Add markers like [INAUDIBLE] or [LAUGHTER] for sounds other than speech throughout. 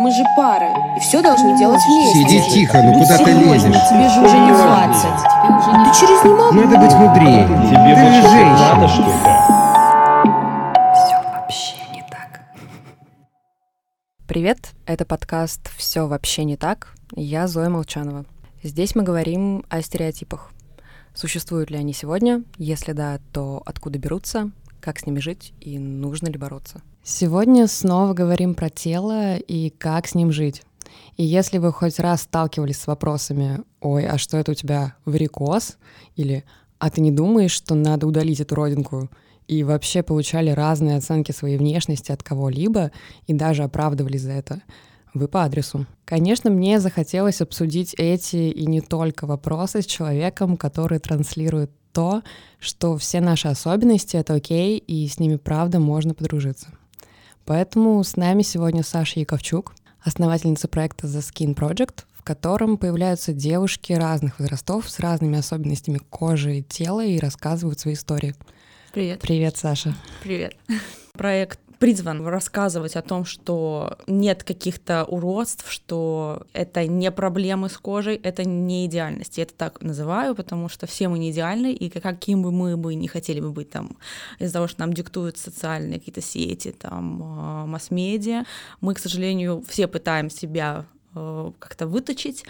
Мы же пара, и все должны делать вместе. Сиди тихо, ну куда ты лезешь? Тебе же уже не 20. Ты через не могу. Надо быть мудрее. Тебе Ты что-то женщина. надо, что ли? Все вообще не так. Привет, это подкаст «Все вообще не так». Я Зоя Молчанова. Здесь мы говорим о стереотипах. Существуют ли они сегодня? Если да, то откуда берутся? Как с ними жить и нужно ли бороться? Сегодня снова говорим про тело и как с ним жить. И если вы хоть раз сталкивались с вопросами «Ой, а что это у тебя варикоз?» или «А ты не думаешь, что надо удалить эту родинку?» и вообще получали разные оценки своей внешности от кого-либо и даже оправдывались за это, вы по адресу. Конечно, мне захотелось обсудить эти и не только вопросы с человеком, который транслирует то, что все наши особенности — это окей, и с ними правда можно подружиться. Поэтому с нами сегодня Саша Яковчук, основательница проекта The Skin Project, в котором появляются девушки разных возрастов с разными особенностями кожи и тела и рассказывают свои истории. Привет. Привет, Саша. Привет. Проект призван рассказывать о том, что нет каких-то уродств, что это не проблемы с кожей, это не идеальность. Я это так называю, потому что все мы не идеальны, и каким бы мы бы не хотели бы быть там, из-за того, что нам диктуют социальные какие-то сети, там, э, масс-медиа, мы, к сожалению, все пытаем себя как-то выточить,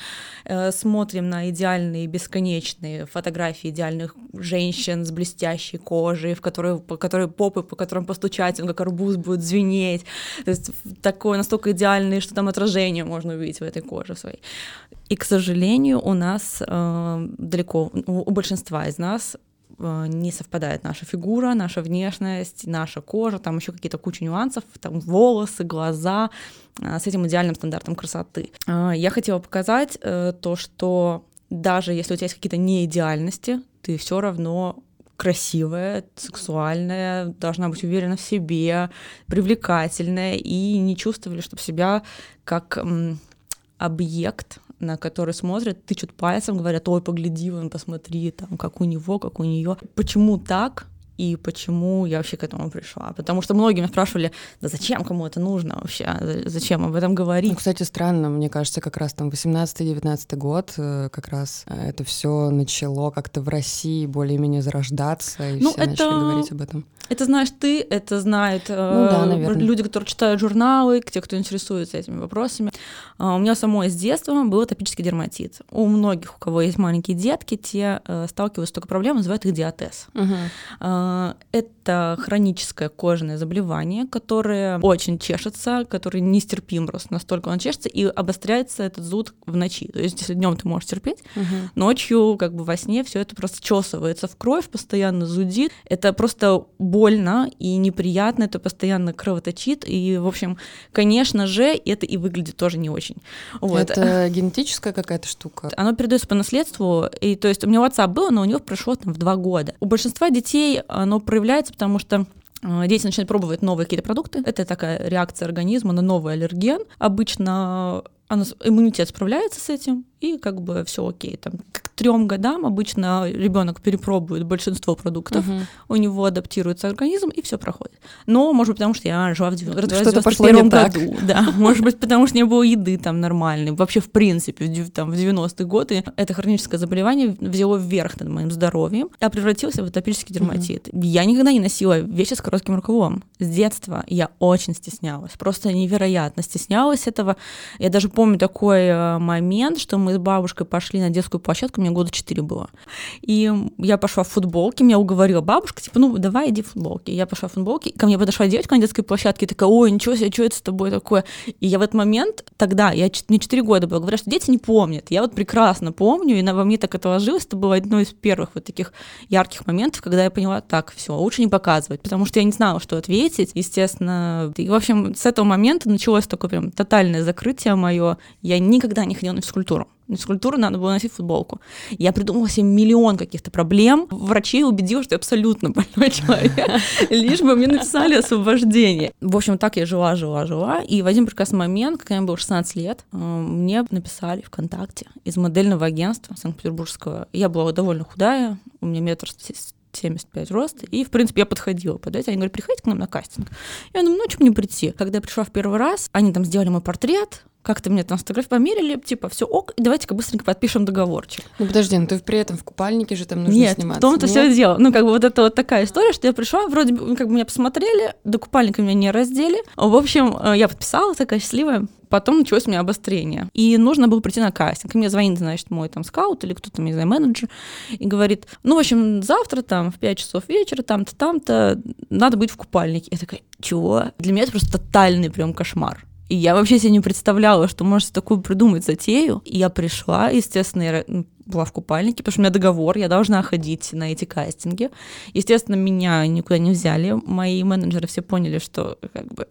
Э, смотрим на идеальные, бесконечные фотографии идеальных женщин с блестящей кожей, в которые, по которой попы, по которым постучать, он как арбуз будет звенеть, то есть такое настолько идеальное, что там отражение можно увидеть в этой коже своей. И, к сожалению, у нас э, далеко, у, большинства из нас э, не совпадает наша фигура, наша внешность, наша кожа, там еще какие-то куча нюансов, там волосы, глаза э, с этим идеальным стандартом красоты. Э, Я хотела показать э, то, что даже если у тебя есть какие-то неидеальности, ты все равно красивая, сексуальная, должна быть уверена в себе, привлекательная и не чувствовали, чтобы себя как объект, на который смотрят, тычут пальцем, говорят, ой, погляди, вон, посмотри, там, как у него, как у нее. Почему так? И почему я вообще к этому пришла? Потому что многие меня спрашивали, да зачем кому это нужно вообще? Зачем об этом Ну, говорить? кстати, странно, мне кажется, как раз там 18-19 год, э, как раз э, это все начало как-то в России более-менее зарождаться, и Ну, все это- начали говорить об этом. Это знаешь ты, это знают э, Ну да, наверное. люди, которые читают журналы, те, кто интересуется этими вопросами. А, у меня самой с детства был атопический дерматит. У многих, у кого есть маленькие детки, те сталкиваются с такой проблемой, называют их диатез. А, Это хроническое кожное заболевание, которое очень чешется, которое нестерпим просто, настолько он чешется, и обостряется этот зуд в ночи. То есть, если днем ты можешь терпеть, ночью, как бы во сне, все это просто чесывается в кровь, постоянно зудит. Это просто больно и неприятно, это постоянно кровоточит. И, в общем, конечно же, это и выглядит тоже не очень. Вот. Это генетическая какая-то штука. [LAUGHS] Оно передается по наследству, и то есть у меня у отца было, но у него прошло там в два года. У большинства детей оно проявляется, потому что э, Дети начинают пробовать новые какие-то продукты. Это такая реакция организма на новый аллерген. Обычно оно, иммунитет справляется с этим, и как бы все окей. Там, к трем годам обычно ребенок перепробует большинство продуктов, у него адаптируется организм, и все проходит. Но, может быть, потому что я жила в 90 родилась в Что-то пошло не 91 так. году. Да, [LAUGHS] может быть, потому что не было еды там нормальной. Вообще, в принципе, в, там, в 90-е годы это хроническое заболевание взяло вверх над моим здоровьем, а превратился в атопический дерматит. Я никогда не носила вещи с коротким рукавом. С детства я очень стеснялась, просто невероятно стеснялась этого. Я даже помню такой э, момент, что мы с бабушкой пошли на детскую площадку, мне года 4 было. И я пошла в футболке, меня уговорила бабушка, типа, ну давай иди в футболке. Я пошла в футболке, ко мне подошла девочка на детской площадке, такая, ой, ничего себе, что это с тобой такое? И я в этот момент, тогда, я, мне 4 года было, говорят, что дети не помнят. Я вот прекрасно помню, и на, во мне так это ложилось, это было одно из первых вот таких ярких моментов, когда я поняла, так, все, лучше не показывать, потому что я не знала, что ответить, естественно. И, в общем, с этого момента началось такое прям тотальное закрытие мое. Я никогда не ходила на физкультуру. На физкультуру надо было носить футболку. Я придумала себе миллион каких-то проблем. Врачей убедила, что я абсолютно [LAUGHS] больной человек, [LAUGHS] лишь бы мне написали освобождение. В общем, так я жила, жила, жила. И в один прекрасный момент, когда мне было 16 лет, э, мне написали ВКонтакте из модельного агентства Санкт-Петербургского. Я была довольно худая, у меня метр 75 рост, и, в принципе, я подходила под это. Они говорят, приходите к нам на кастинг. Я думаю, ну, что мне прийти? Когда я пришла в первый раз, они там сделали мой портрет, как-то мне там фотографии померили, типа, все ок, и давайте-ка быстренько подпишем договорчик. Ну подожди, ну ты при этом в купальнике же там нужно Нет, сниматься. в том-то нет? все дело. Ну, как бы вот это вот такая история, что я пришла, вроде бы, ну, как бы меня посмотрели, до купальника меня не раздели. В общем, э, я подписала, такая счастливая. Потом началось у меня обострение. И нужно было прийти на кастинг. И мне звонит, значит, мой там скаут или кто-то, не знаю, менеджер, и говорит, ну, в общем, завтра там в 5 часов вечера, там-то, там-то, надо быть в купальнике. Я такая, чего? Для меня это просто тотальный прям кошмар. И я вообще себе не представляла, что может такую придумать затею. И я пришла, естественно, я была в купальнике, потому что у меня договор, я должна ходить на эти кастинги. Естественно, меня никуда не взяли. Мои менеджеры все поняли, что как бы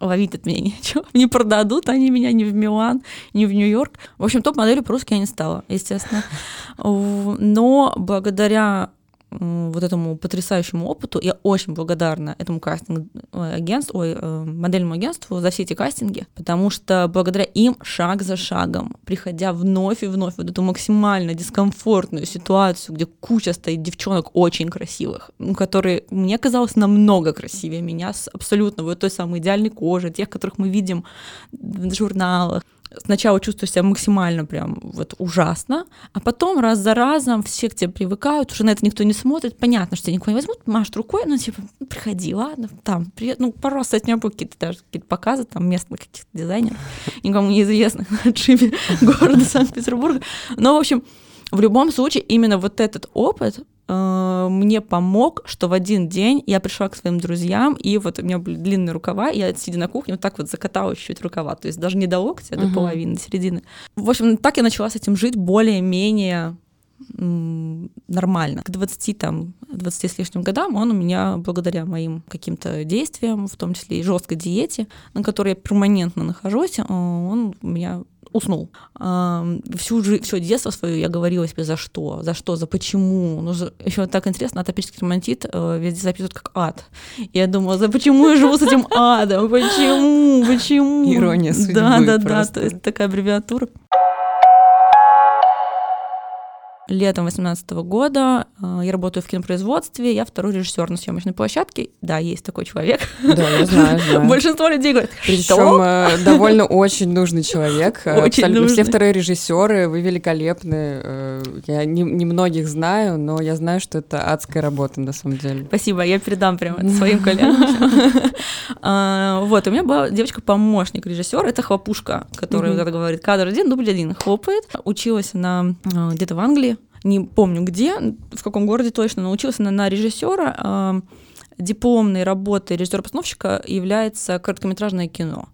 ловить от меня [LAUGHS] нечего. Не продадут они меня ни в Милан, ни в Нью-Йорк. В общем, топ-моделью по-русски я не стала, естественно. Но благодаря вот этому потрясающему опыту. Я очень благодарна этому кастинг-агентству, ой, э, модельному агентству за все эти кастинги, потому что благодаря им шаг за шагом, приходя вновь и вновь вот эту максимально дискомфортную ситуацию, где куча стоит девчонок очень красивых, которые мне казалось намного красивее меня, с абсолютно вот той самой идеальной кожей, тех, которых мы видим в журналах, сначала чувствую себя максимально прям вот ужасно, а потом раз за разом все к тебе привыкают, уже на это никто не смотрит, понятно, что тебя никого не возьмут, машут рукой, ну типа, ну, приходи, ладно, там, привет, ну раз от меня были какие-то даже какие-то показы, там, местных каких-то дизайнеров, никому неизвестных на отшибе [LAUGHS] города Санкт-Петербурга, но, в общем, в любом случае, именно вот этот опыт э, мне помог, что в один день я пришла к своим друзьям, и вот у меня были длинные рукава, и я, сидя на кухне, вот так вот закатала чуть-чуть рукава, то есть даже не до локтя, а до половины, до середины. В общем, так я начала с этим жить более-менее нормально. К 20, там, 20 с лишним годам он у меня, благодаря моим каким-то действиям, в том числе и жесткой диете, на которой я перманентно нахожусь, э, он у меня уснул. Всю жизнь, все детство свое я говорила себе, за что, за что, за почему. Ну, еще так интересно, атопический дерматит э, везде записывают как ад. Я думала, за почему я живу с этим адом? Почему? Почему? Ирония судьбы Да, да, да, просто. то есть такая аббревиатура. Летом 2018 года э, я работаю в кинопроизводстве, я второй режиссер на съемочной площадке. Да, есть такой человек. Да, я знаю, знаю. [LAUGHS] Большинство людей говорят, Причем э, довольно очень нужный человек. [LAUGHS] Очень Абсолютно все нужный. вторые режиссеры, вы великолепны. Э, Я не- немногих знаю, но я знаю, что это адская работа на самом деле. Спасибо, я передам прямо [LAUGHS] своим коллегам. А, Вот, у меня была девочка-помощник режиссера, это хлопушка, которая говорит, кадр один, дубль один, хлопает. Училась она где-то в Англии, не помню где, в каком городе точно, но училась она на режиссера. а, Дипломной работой режиссера-постановщика является короткометражное кино.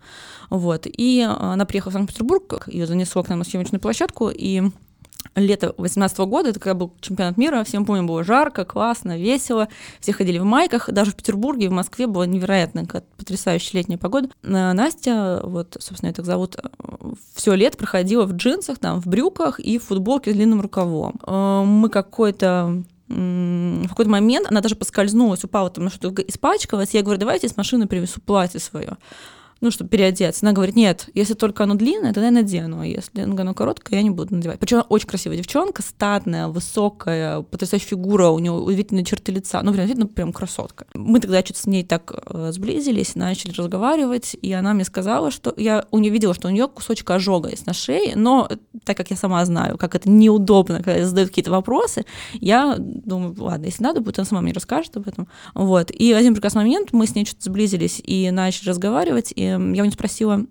Вот. И а, она приехала в Санкт-Петербург, ее занесло к нам на съемочную площадку, и лето 18 года, это когда был чемпионат мира, всем помню, было жарко, классно, весело, все ходили в майках, даже в Петербурге в Москве была невероятная, какая-то потрясающая летняя погода. А Настя, вот, собственно, ее так зовут, все лето проходила в джинсах, там, в брюках и в футболке с длинным рукавом. Э, Мы какой-то в какой-то момент она даже поскользнулась, упала там на что-то испачкалась. Я говорю, давайте с машины привезу платье свое ну, чтобы переодеться. Она говорит, нет, если только оно длинное, тогда я надену, а если оно короткое, я не буду надевать. Причем она очень красивая девчонка, статная, высокая, потрясающая фигура, у нее удивительные черты лица, ну, прям видно, прям красотка. Мы тогда что-то с ней так э, сблизились, начали разговаривать, и она мне сказала, что я у нее видела, что у нее кусочек ожога есть на шее, но так как я сама знаю, как это неудобно, когда задают какие-то вопросы, я думаю, ладно, если надо будет, она сама мне расскажет об этом. Вот. И в один прекрасный момент мы с ней что-то сблизились и начали разговаривать, и я у нее спросила,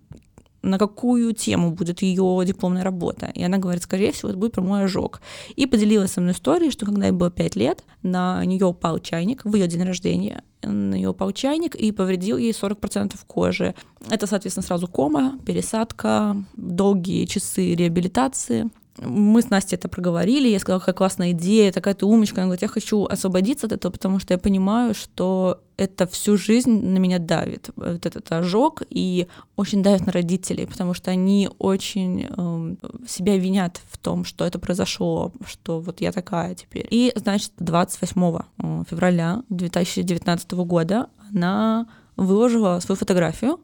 на какую тему будет ее дипломная работа. И она говорит, скорее всего, это будет про мой ожог. И поделилась со мной историей, что когда ей было 5 лет, на нее упал чайник в ее день рождения. На нее упал чайник и повредил ей 40% кожи. Это, соответственно, сразу кома, пересадка, долгие часы реабилитации. Мы с Настей это проговорили, я сказала, какая классная идея, такая ты умочка. Она говорит, я хочу освободиться от этого, потому что я понимаю, что это всю жизнь на меня давит, вот этот ожог, и очень давит на родителей, потому что они очень эм, себя винят в том, что это произошло, что вот я такая теперь. И, значит, 28 э, февраля 2019 года она выложила свою фотографию.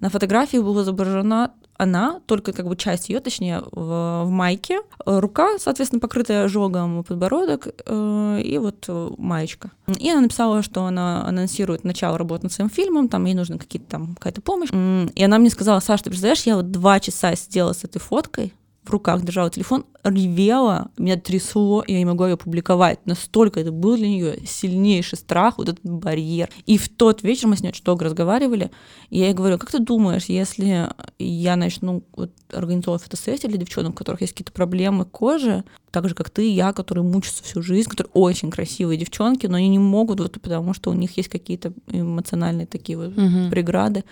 На фотографии была изображена она, только как бы часть ее, точнее, в, в майке, рука, соответственно, покрытая ожогом, подбородок э, и вот э, маечка. И она написала, что она анонсирует начало работы над своим фильмом, там ей нужна какие-то там какая-то помощь. И она мне сказала, Саша, ты представляешь, я вот два часа сидела с этой фоткой, в руках держала телефон, ревела, меня трясло, и я не могла ее публиковать. Настолько это был для нее сильнейший страх, вот этот барьер. И в тот вечер мы с ней очень долго разговаривали, и я ей говорю, как ты думаешь, если я начну вот, организовывать фотосессии для девчонок, у которых есть какие-то проблемы кожи, так же, как ты и я, которые мучатся всю жизнь, которые очень красивые девчонки, но они не могут, вот, потому что у них есть какие-то эмоциональные такие вот Мгм. преграды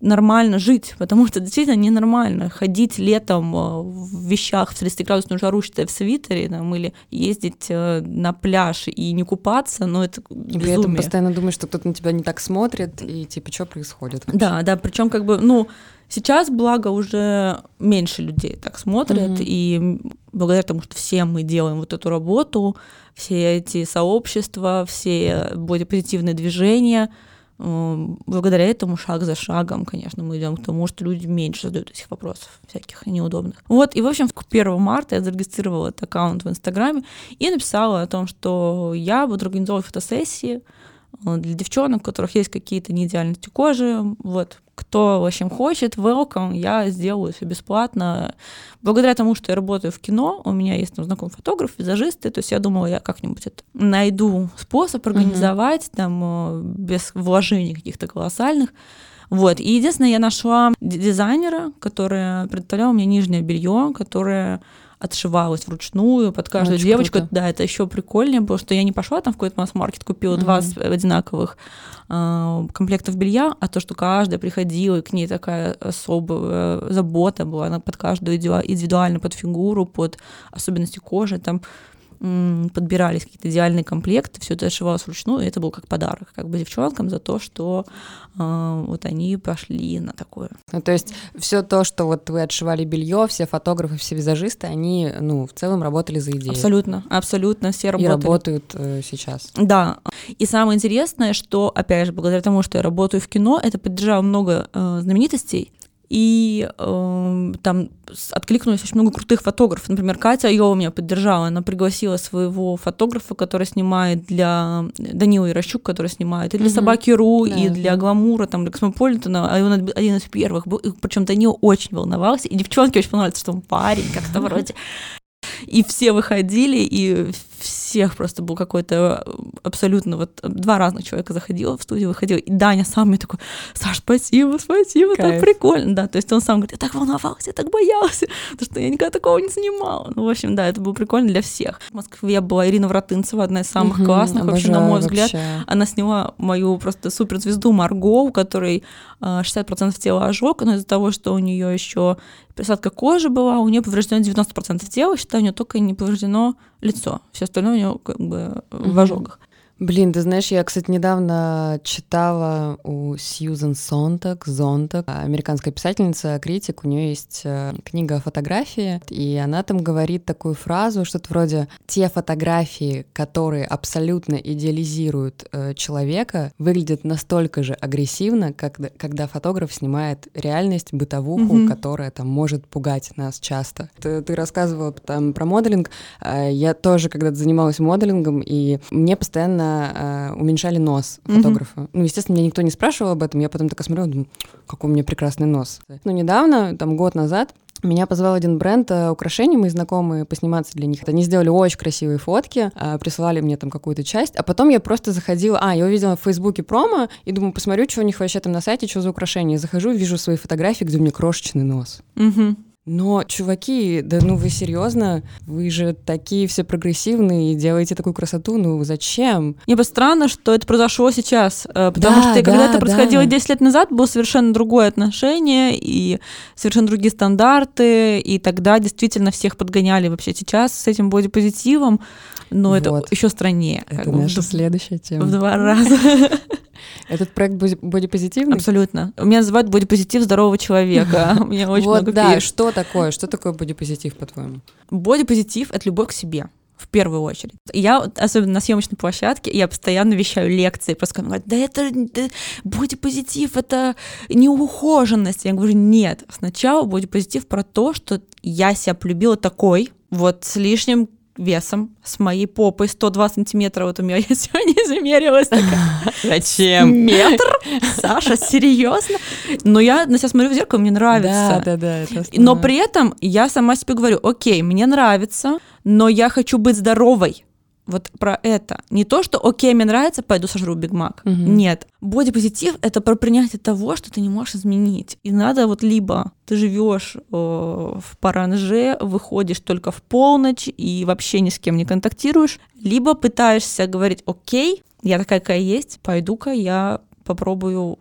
нормально жить, потому что действительно ненормально ходить летом э, в вещах в 30-градусную жару, считай, в свитере, там, или ездить э, на пляж и не купаться, но это И при этом безумие. постоянно думаешь, что кто-то на тебя не так смотрит, и типа, что происходит? вообще? Да, да, причем как бы, ну, сейчас, благо, уже меньше людей так смотрят, Мгм. и благодаря тому, что все мы делаем вот эту работу, все эти сообщества, все бодипозитивные движения, м, благодаря этому шаг за шагом, конечно, мы идем к тому, что люди меньше задают этих вопросов всяких неудобных. Вот, и, в общем, к 1 марта я зарегистрировала этот аккаунт в Инстаграме и написала о том, что я буду организовывать фотосессии э, для девчонок, у которых есть какие-то неидеальности кожи, вот, кто, в общем, хочет, welcome, я сделаю все бесплатно. Благодаря тому, что я работаю в кино, у меня есть там знакомый фотограф, визажисты, то есть я думала, я как-нибудь это найду способ организовать там э, без вложений каких-то колоссальных. Вот. И единственное, я нашла дизайнера, которая предоставляла мне нижнее белье, которое отшивалось вручную под каждую Очень девочку. круто. Да, это еще прикольнее было, что я не пошла там в какой-то масс-маркет, купила Мгм. 20 одинаковых э, комплектов белья, а то, что каждая приходила, и к ней такая особая забота была, она под каждую индивидуа- индивидуально, под фигуру, под особенности кожи, там подбирались какие-то идеальные комплекты, все это отшивалось вручную, и это был как подарок как бы девчонкам за то, что э, вот они пошли на такое. Ну, то есть все то, что вот вы отшивали белье, все фотографы, все визажисты, они, ну, в целом работали за идею. Абсолютно, абсолютно все И работали. работают э, сейчас. Да. И самое интересное, что, опять же, благодаря тому, что я работаю в кино, это поддержало много э, знаменитостей. И э, там откликнулись очень много крутых фотографов. Например, Катя Айова меня поддержала. Она пригласила своего фотографа, который снимает для Данила Ирощук, который снимает и для Мгм. Собаки.ру, и Да, для да. Гламура, там, для Космополитена. А он од- один из первых был. Причем Данила очень волновался. И девчонке очень понравилось, что он парень, как-то [LAUGHS] вроде. И все выходили, и всех просто был какой-то э, абсолютно вот э, два разных человека заходило в студию, выходил, и Даня сам мне такой, Саш, спасибо, спасибо, так Кайф. прикольно, да, то есть он сам говорит, я так волновался, я так боялся, потому что я никогда такого не снимала. Ну, в общем, да, это было прикольно для всех. В Москве была Ирина Вратынцева, одна из самых Мгм, классных, вообще, на мой взгляд, вообще. она сняла мою просто суперзвезду Марго, у которой э, 60% тела ожог, но из-за того, что у нее еще присадка кожи была, у нее повреждено 90% тела, считаю, у нее только не повреждено лицо. Все остальное у нее как бы в ожогах. Блин, ты знаешь, я, кстати, недавно читала у Сьюзен Сонтак, Зонтак, американская писательница, критик, у нее есть э, книга о фотографии, и она там говорит такую фразу, что-то вроде «те фотографии, которые абсолютно идеализируют э, человека, выглядят настолько же агрессивно, как, когда фотограф снимает реальность, бытовуху, Мгм. которая там может пугать нас часто. Ты, ты рассказывала там про моделинг, а, Я тоже когда-то занималась моделингом, и мне постоянно а, уменьшали нос фотографа. Ну, естественно, меня никто не спрашивал об этом. Я потом такая смотрела, думаю, какой у меня прекрасный нос. Ну, недавно, там год назад, меня позвал один бренд а, украшений, мои знакомые, посниматься для них. Они сделали очень красивые фотки, а, присылали мне там какую-то часть, а потом я просто заходила, а, я увидела в Фейсбуке промо, и думаю, посмотрю, что у них вообще там на сайте, что за украшения. Захожу, вижу свои фотографии, где у меня крошечный нос. Мгм. Но, чуваки, да ну вы серьезно? Вы же такие все прогрессивные и делаете такую красоту, ну зачем? Мне бы странно, что это произошло сейчас, э, потому Да, что когда да, это происходило да. 10 лет назад, было совершенно другое отношение и совершенно другие стандарты, и тогда действительно всех подгоняли вообще. Сейчас с этим бодипозитивом, но это Вот. еще страннее. Это в наша д- следующая в тема. два раза. [LAUGHS] Этот проект боди- бодипозитивный? Абсолютно. Меня называют бодипозитив здорового человека. [LAUGHS] Мне очень много да, что такое? Что такое бодипозитив, по-твоему? Бодипозитив — это любовь к себе. в первую очередь. Я, особенно на съемочной площадке, я постоянно вещаю лекции, просто говорят, да это да, бодипозитив, это неухоженность. Я говорю, нет, сначала бодипозитив про то, что я себя полюбила такой, вот с лишним весом, с моей попой 102 сантиметра, вот у меня [LAUGHS] я сегодня замерилась. [LAUGHS] Зачем? Метр? Саша, серьезно? Но я на себя смотрю в зеркало, мне нравится. Да, да, да. Но при этом я сама себе говорю, окей, мне нравится, но я хочу быть здоровой. Вот про это. Не то, что окей, мне нравится, пойду сожру Биг Мак. Мгм. Нет. Бодипозитив — это про принятие того, что ты не можешь изменить. И надо вот либо ты живешь э, в паранже, выходишь только в полночь и вообще ни с кем не контактируешь, либо пытаешься говорить, окей, я такая, какая есть, пойду-ка я попробую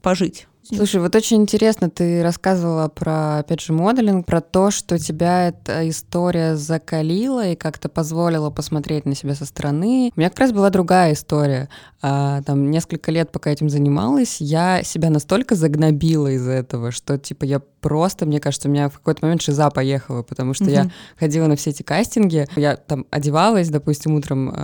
пожить. Слушай, вот очень интересно, ты рассказывала про, опять же, моделинг, про то, что тебя эта история закалила и как-то позволила посмотреть на себя со стороны. У меня как раз была другая история. А, там несколько лет, пока этим занималась, я себя настолько загнобила из-за этого, что, типа, я просто, мне кажется, у меня в какой-то момент шиза поехала, потому что я Мгм. ходила на все эти кастинги, я там одевалась, допустим, утром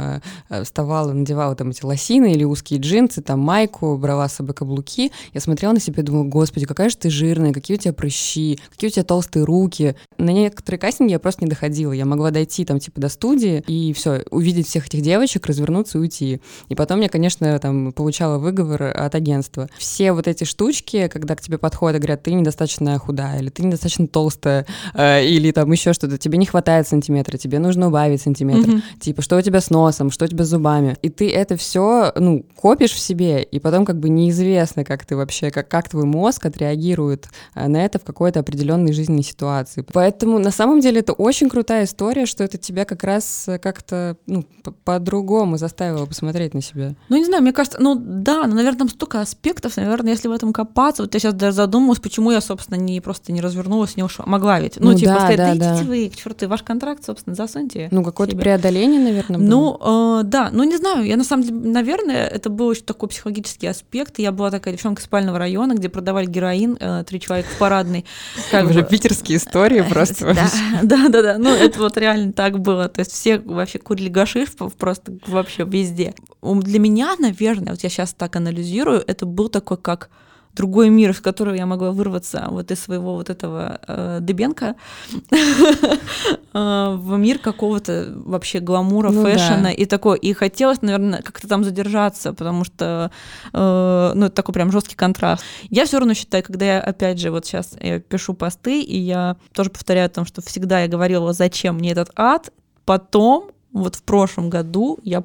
э, вставала, надевала там эти лосины или узкие джинсы, там майку, брала с собой каблуки, я смотрела на себя и думала, господи, какая же ты жирная, какие у тебя прыщи, какие у тебя толстые руки. На некоторые кастинги я просто не доходила, я могла дойти там типа до студии и все, увидеть всех этих девочек, развернуться и уйти. И потом я, конечно, там получала выговор от агентства. Все вот эти штучки, когда к тебе подходят и говорят, ты недостаточно худая, или ты недостаточно толстая, э, или там еще что-то, тебе не хватает сантиметра, тебе нужно убавить сантиметр, Мгм. типа, что у тебя с носом, что у тебя с зубами. И ты это все, ну, копишь в себе, и потом как бы неизвестно, как ты вообще, как, как твой мозг отреагирует э, на это в какой-то определенной жизненной ситуации. Поэтому на самом деле это очень крутая история, что это тебя как раз э, как-то, ну, по-другому заставило посмотреть на себя. Ну, не знаю, мне кажется, ну да, но, наверное, там столько аспектов, наверное, если в этом копаться, вот я сейчас даже задумалась, почему я, собственно, не просто не развернулась, не ушла. Могла ведь. Ну, Ну типа, да, сказать, да, да, да. вы, к черту, ваш контракт, собственно, засуньте. Ну, какое-то себе». преодоление, наверное, было. Ну, э, да, ну не знаю, я на самом деле, наверное, это был очень такой психологический аспект. Я была такая девчонка спального района, где продавали героин, э, три человека в парадной. Как уже бы- питерские истории просто. да, [LAUGHS] да, да. Ну, это вот реально так было. То есть все вообще курили гашиш просто вообще везде. Для меня, наверное, вот я сейчас так анализирую, это был такой как другой мир, из которого я могла вырваться вот из своего вот этого э, Дыбенко [LAUGHS] э, в мир какого-то вообще гламура, Ну да. фэшена и такой. И хотелось, наверное, как-то там задержаться, потому что, э, ну, это такой прям жесткий контраст. Я все равно считаю, когда я, опять же, вот сейчас я пишу посты, и я тоже повторяю о том, что всегда я говорила, зачем мне этот ад, потом, вот в прошлом году, я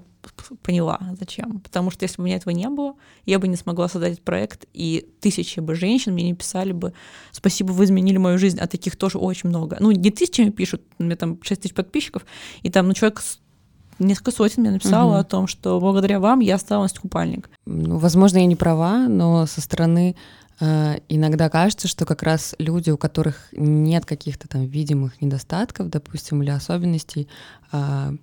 поняла, зачем. Потому что если бы у меня этого не было, я бы не смогла создать этот проект, и тысячи бы женщин мне не писали бы «Спасибо, вы изменили мою жизнь», а таких тоже очень много. Ну, не тысячами пишут, у меня там 6 тысяч подписчиков, и там, ну, человек несколько сотен мне написало Мгм. о том, что благодаря вам я стала носить купальник. Ну, возможно, я не права, но со стороны э, иногда кажется, что как раз люди, у которых нет каких-то там видимых недостатков, допустим, или особенностей, а,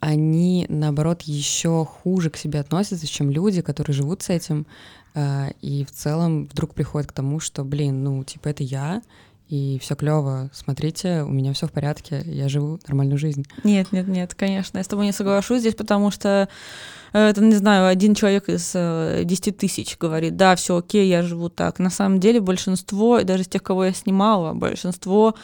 они, наоборот, еще хуже к себе относятся, чем люди, которые живут с этим, а, и в целом вдруг приходят к тому, что, блин, ну, типа, это я, и все клево, смотрите, у меня все в порядке, я живу нормальную жизнь. Нет, нет, нет, конечно, я с тобой не соглашусь здесь, потому что э, это, не знаю, один человек из э, 10 тысяч говорит, да, все окей, я живу так. На самом деле большинство, даже из тех, кого я снимала, большинство э,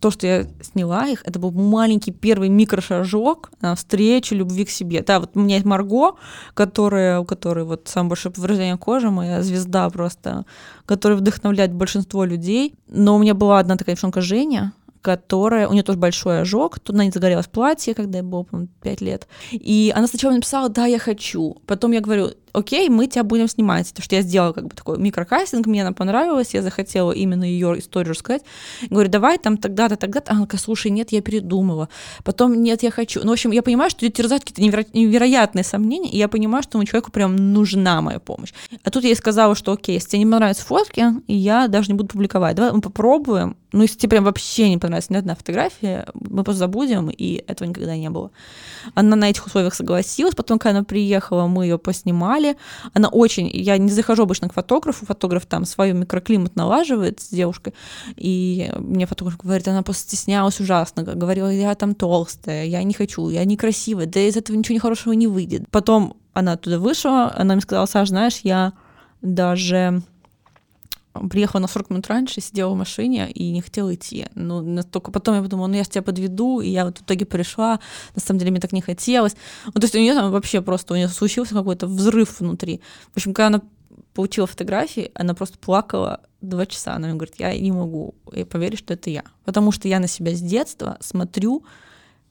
то, что я сняла их, это был маленький первый микрошажок навстречу любви к себе. Да, вот у меня есть Марго, которая, у которой вот самое большое повреждение кожи, моя звезда просто, которая вдохновляет большинство людей. Но у меня была одна такая девчонка Женя, которая, у нее тоже большой ожог, тут на ней загорелось платье, когда ей было, по 5 лет. И она сначала написала, да, я хочу. Потом я говорю, окей, мы тебя будем снимать. Потому что я сделала как бы такой микрокастинг, мне она понравилась, я захотела именно ее историю рассказать. Говорю, давай там тогда-то, тогда-то. Она такая, слушай, нет, я передумала. Потом, нет, я хочу. Ну, в общем, я понимаю, что ее терзают какие-то неверо- невероятные сомнения, и я понимаю, что моему человеку прям нужна моя помощь. А тут я ей сказала, что окей, если тебе не понравятся фотки, я даже не буду публиковать. Давай мы попробуем. Ну, если тебе прям вообще не понравится ни одна фотография, мы просто забудем, и этого никогда не было. Она на этих условиях согласилась. Потом, когда она приехала, мы ее поснимали. Сняли. Она очень... Я не захожу обычно к фотографу, фотограф там свой микроклимат налаживает с девушкой, и мне фотограф говорит, она просто стеснялась ужасно, говорила, я там толстая, я не хочу, я некрасивая, да из этого ничего хорошего не выйдет. Потом она оттуда вышла, она мне сказала, Саш, знаешь, я даже приехала на 40 минут раньше, сидела в машине и не хотела идти. Ну, настолько потом я подумала, ну я тебя подведу, и я вот в итоге пришла, на самом деле мне так не хотелось. Ну, то есть у нее там вообще просто, у нее случился какой-то взрыв внутри. В общем, когда она получила фотографии, она просто плакала два часа. Она мне говорит, я не могу поверить, что это я. Потому что я на себя с детства смотрю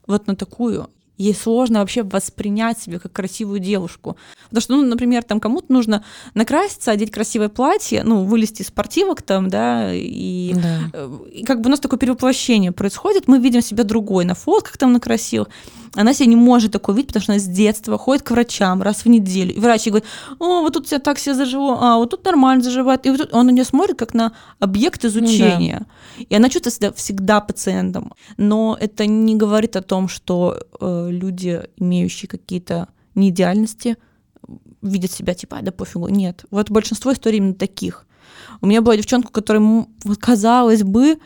вот на такую ей сложно вообще воспринять себя как красивую девушку. Потому что, ну, например, там кому-то нужно накраситься, одеть красивое платье, ну, вылезти из спортивок там, да, и, да. Э, и как бы у нас такое перевоплощение происходит, мы видим себя другой на фотках там накрасил, она себя не может такое видеть, потому что она с детства ходит к врачам раз в неделю. И врач ей говорит, о, вот тут тебя так все зажило, а вот тут нормально заживает. И вот тут он на нее смотрит как на объект изучения. Ну, да. И она чувствует себя всегда пациентом. Но это не говорит о том, что э, люди, имеющие какие-то неидеальности, видят себя типа, а, да пофигу. Нет. Вот большинство историй именно таких. У меня была девчонка, которая, казалось бы,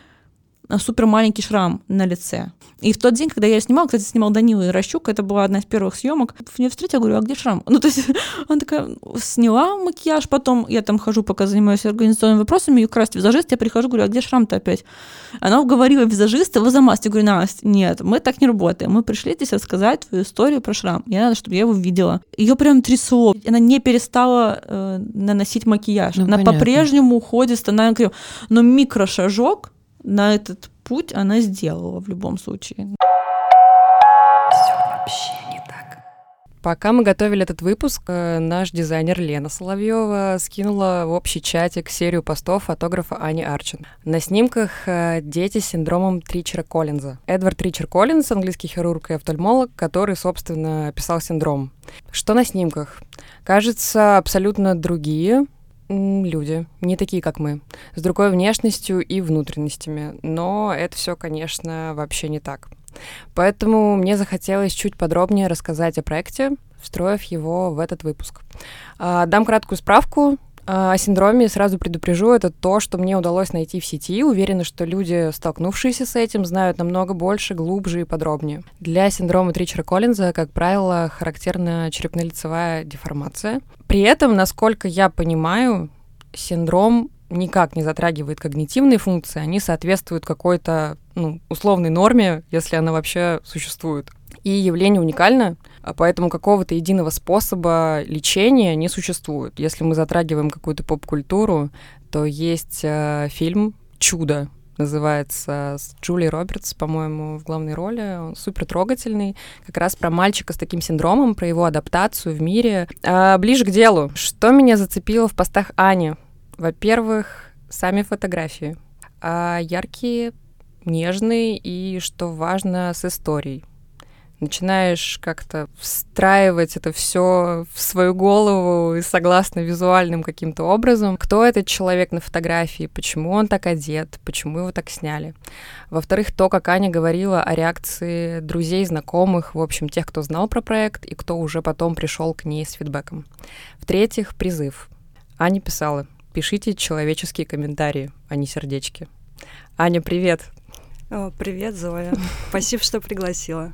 супер маленький шрам на лице. И в тот день, когда я ее снимала, кстати, снимал Данила Ирощук, это была одна из первых съемок, в нее встретила, говорю, а где шрам? [LAUGHS] Ну, то есть она такая, сняла макияж, потом я там хожу, пока занимаюсь организационными вопросами, ее красить визажист, я прихожу, говорю, а где шрам-то опять? Она уговорила визажиста его замазать. Я говорю, Настя, нет, мы так не работаем. Мы пришли здесь рассказать твою историю про шрам. Мне надо, чтобы я его видела. Ее прям трясло. Она не перестала э, наносить макияж. Ну, она по-прежнему уходит, говорю, но микрошажок на этот путь она сделала в любом случае. Все вообще не так. Пока мы готовили этот выпуск, э, наш дизайнер Лена Соловьева скинула в общий чатик серию постов фотографа Ани Арчин. На снимках э, дети с синдромом Тричера Коллинза. Эдвард Тричер Коллинз, английский хирург и офтальмолог, который, собственно, описал синдром. Что на снимках? Кажется, абсолютно другие, люди, не такие, как мы, с другой внешностью и внутренностями. Но это все, конечно, вообще не так. Поэтому мне захотелось чуть подробнее рассказать о проекте, встроив его в этот выпуск. А, дам краткую справку. А, о синдроме сразу предупрежу, это то, что мне удалось найти в сети. Уверена, что люди, столкнувшиеся с этим, знают намного больше, глубже и подробнее. Для синдрома Тричера Коллинза, как правило, характерна черепно-лицевая деформация. При этом, насколько я понимаю, синдром никак не затрагивает когнитивные функции, они соответствуют какой-то ну, условной норме, если она вообще существует. И явление уникально, поэтому какого-то единого способа лечения не существует. Если мы затрагиваем какую-то поп-культуру, то есть э, фильм «Чудо», называется, с Джули Робертс, по-моему, в главной роли. Он супер трогательный, как раз про мальчика с таким синдромом, про его адаптацию в мире. А, ближе к делу. Что меня зацепило в постах Ани? Во-первых, сами фотографии. А, яркие, нежные и, что важно, с историей начинаешь как-то встраивать это все в свою голову и согласно визуальным каким-то образом, кто этот человек на фотографии, почему он так одет, почему его так сняли. Во-вторых, то, как Аня говорила о реакции друзей, знакомых, в общем, тех, кто знал про проект и кто уже потом пришел к ней с фидбэком. В-третьих, призыв. Аня писала, пишите человеческие комментарии, а не сердечки. Аня, привет! О, привет, Зоя. Спасибо, что пригласила.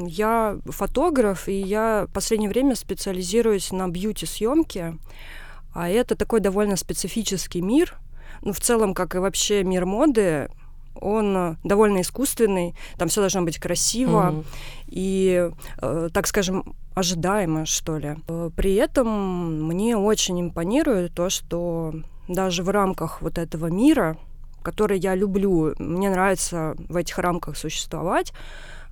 Я фотограф, и я в последнее время специализируюсь на бьюти-съемке. А это такой довольно специфический мир. Ну, в целом, как и вообще мир моды, он довольно искусственный, там все должно быть красиво mm-hmm. и, э, так скажем, ожидаемо, что ли. При этом мне очень импонирует то, что даже в рамках вот этого мира, который я люблю, мне нравится в этих рамках существовать,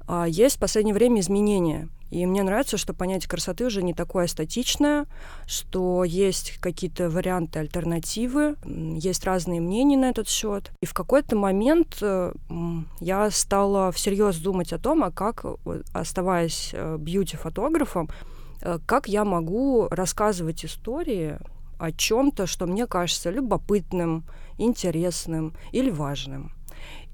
а, есть в последнее время изменения. И мне нравится, что понятие красоты уже не такое статичное, что есть какие-то варианты, альтернативы, есть разные мнения на этот счет. И в какой-то момент э, я стала всерьез думать о том, а как, оставаясь э, бьюти-фотографом, э, как я могу рассказывать истории о чем-то, что мне кажется любопытным, интересным или важным.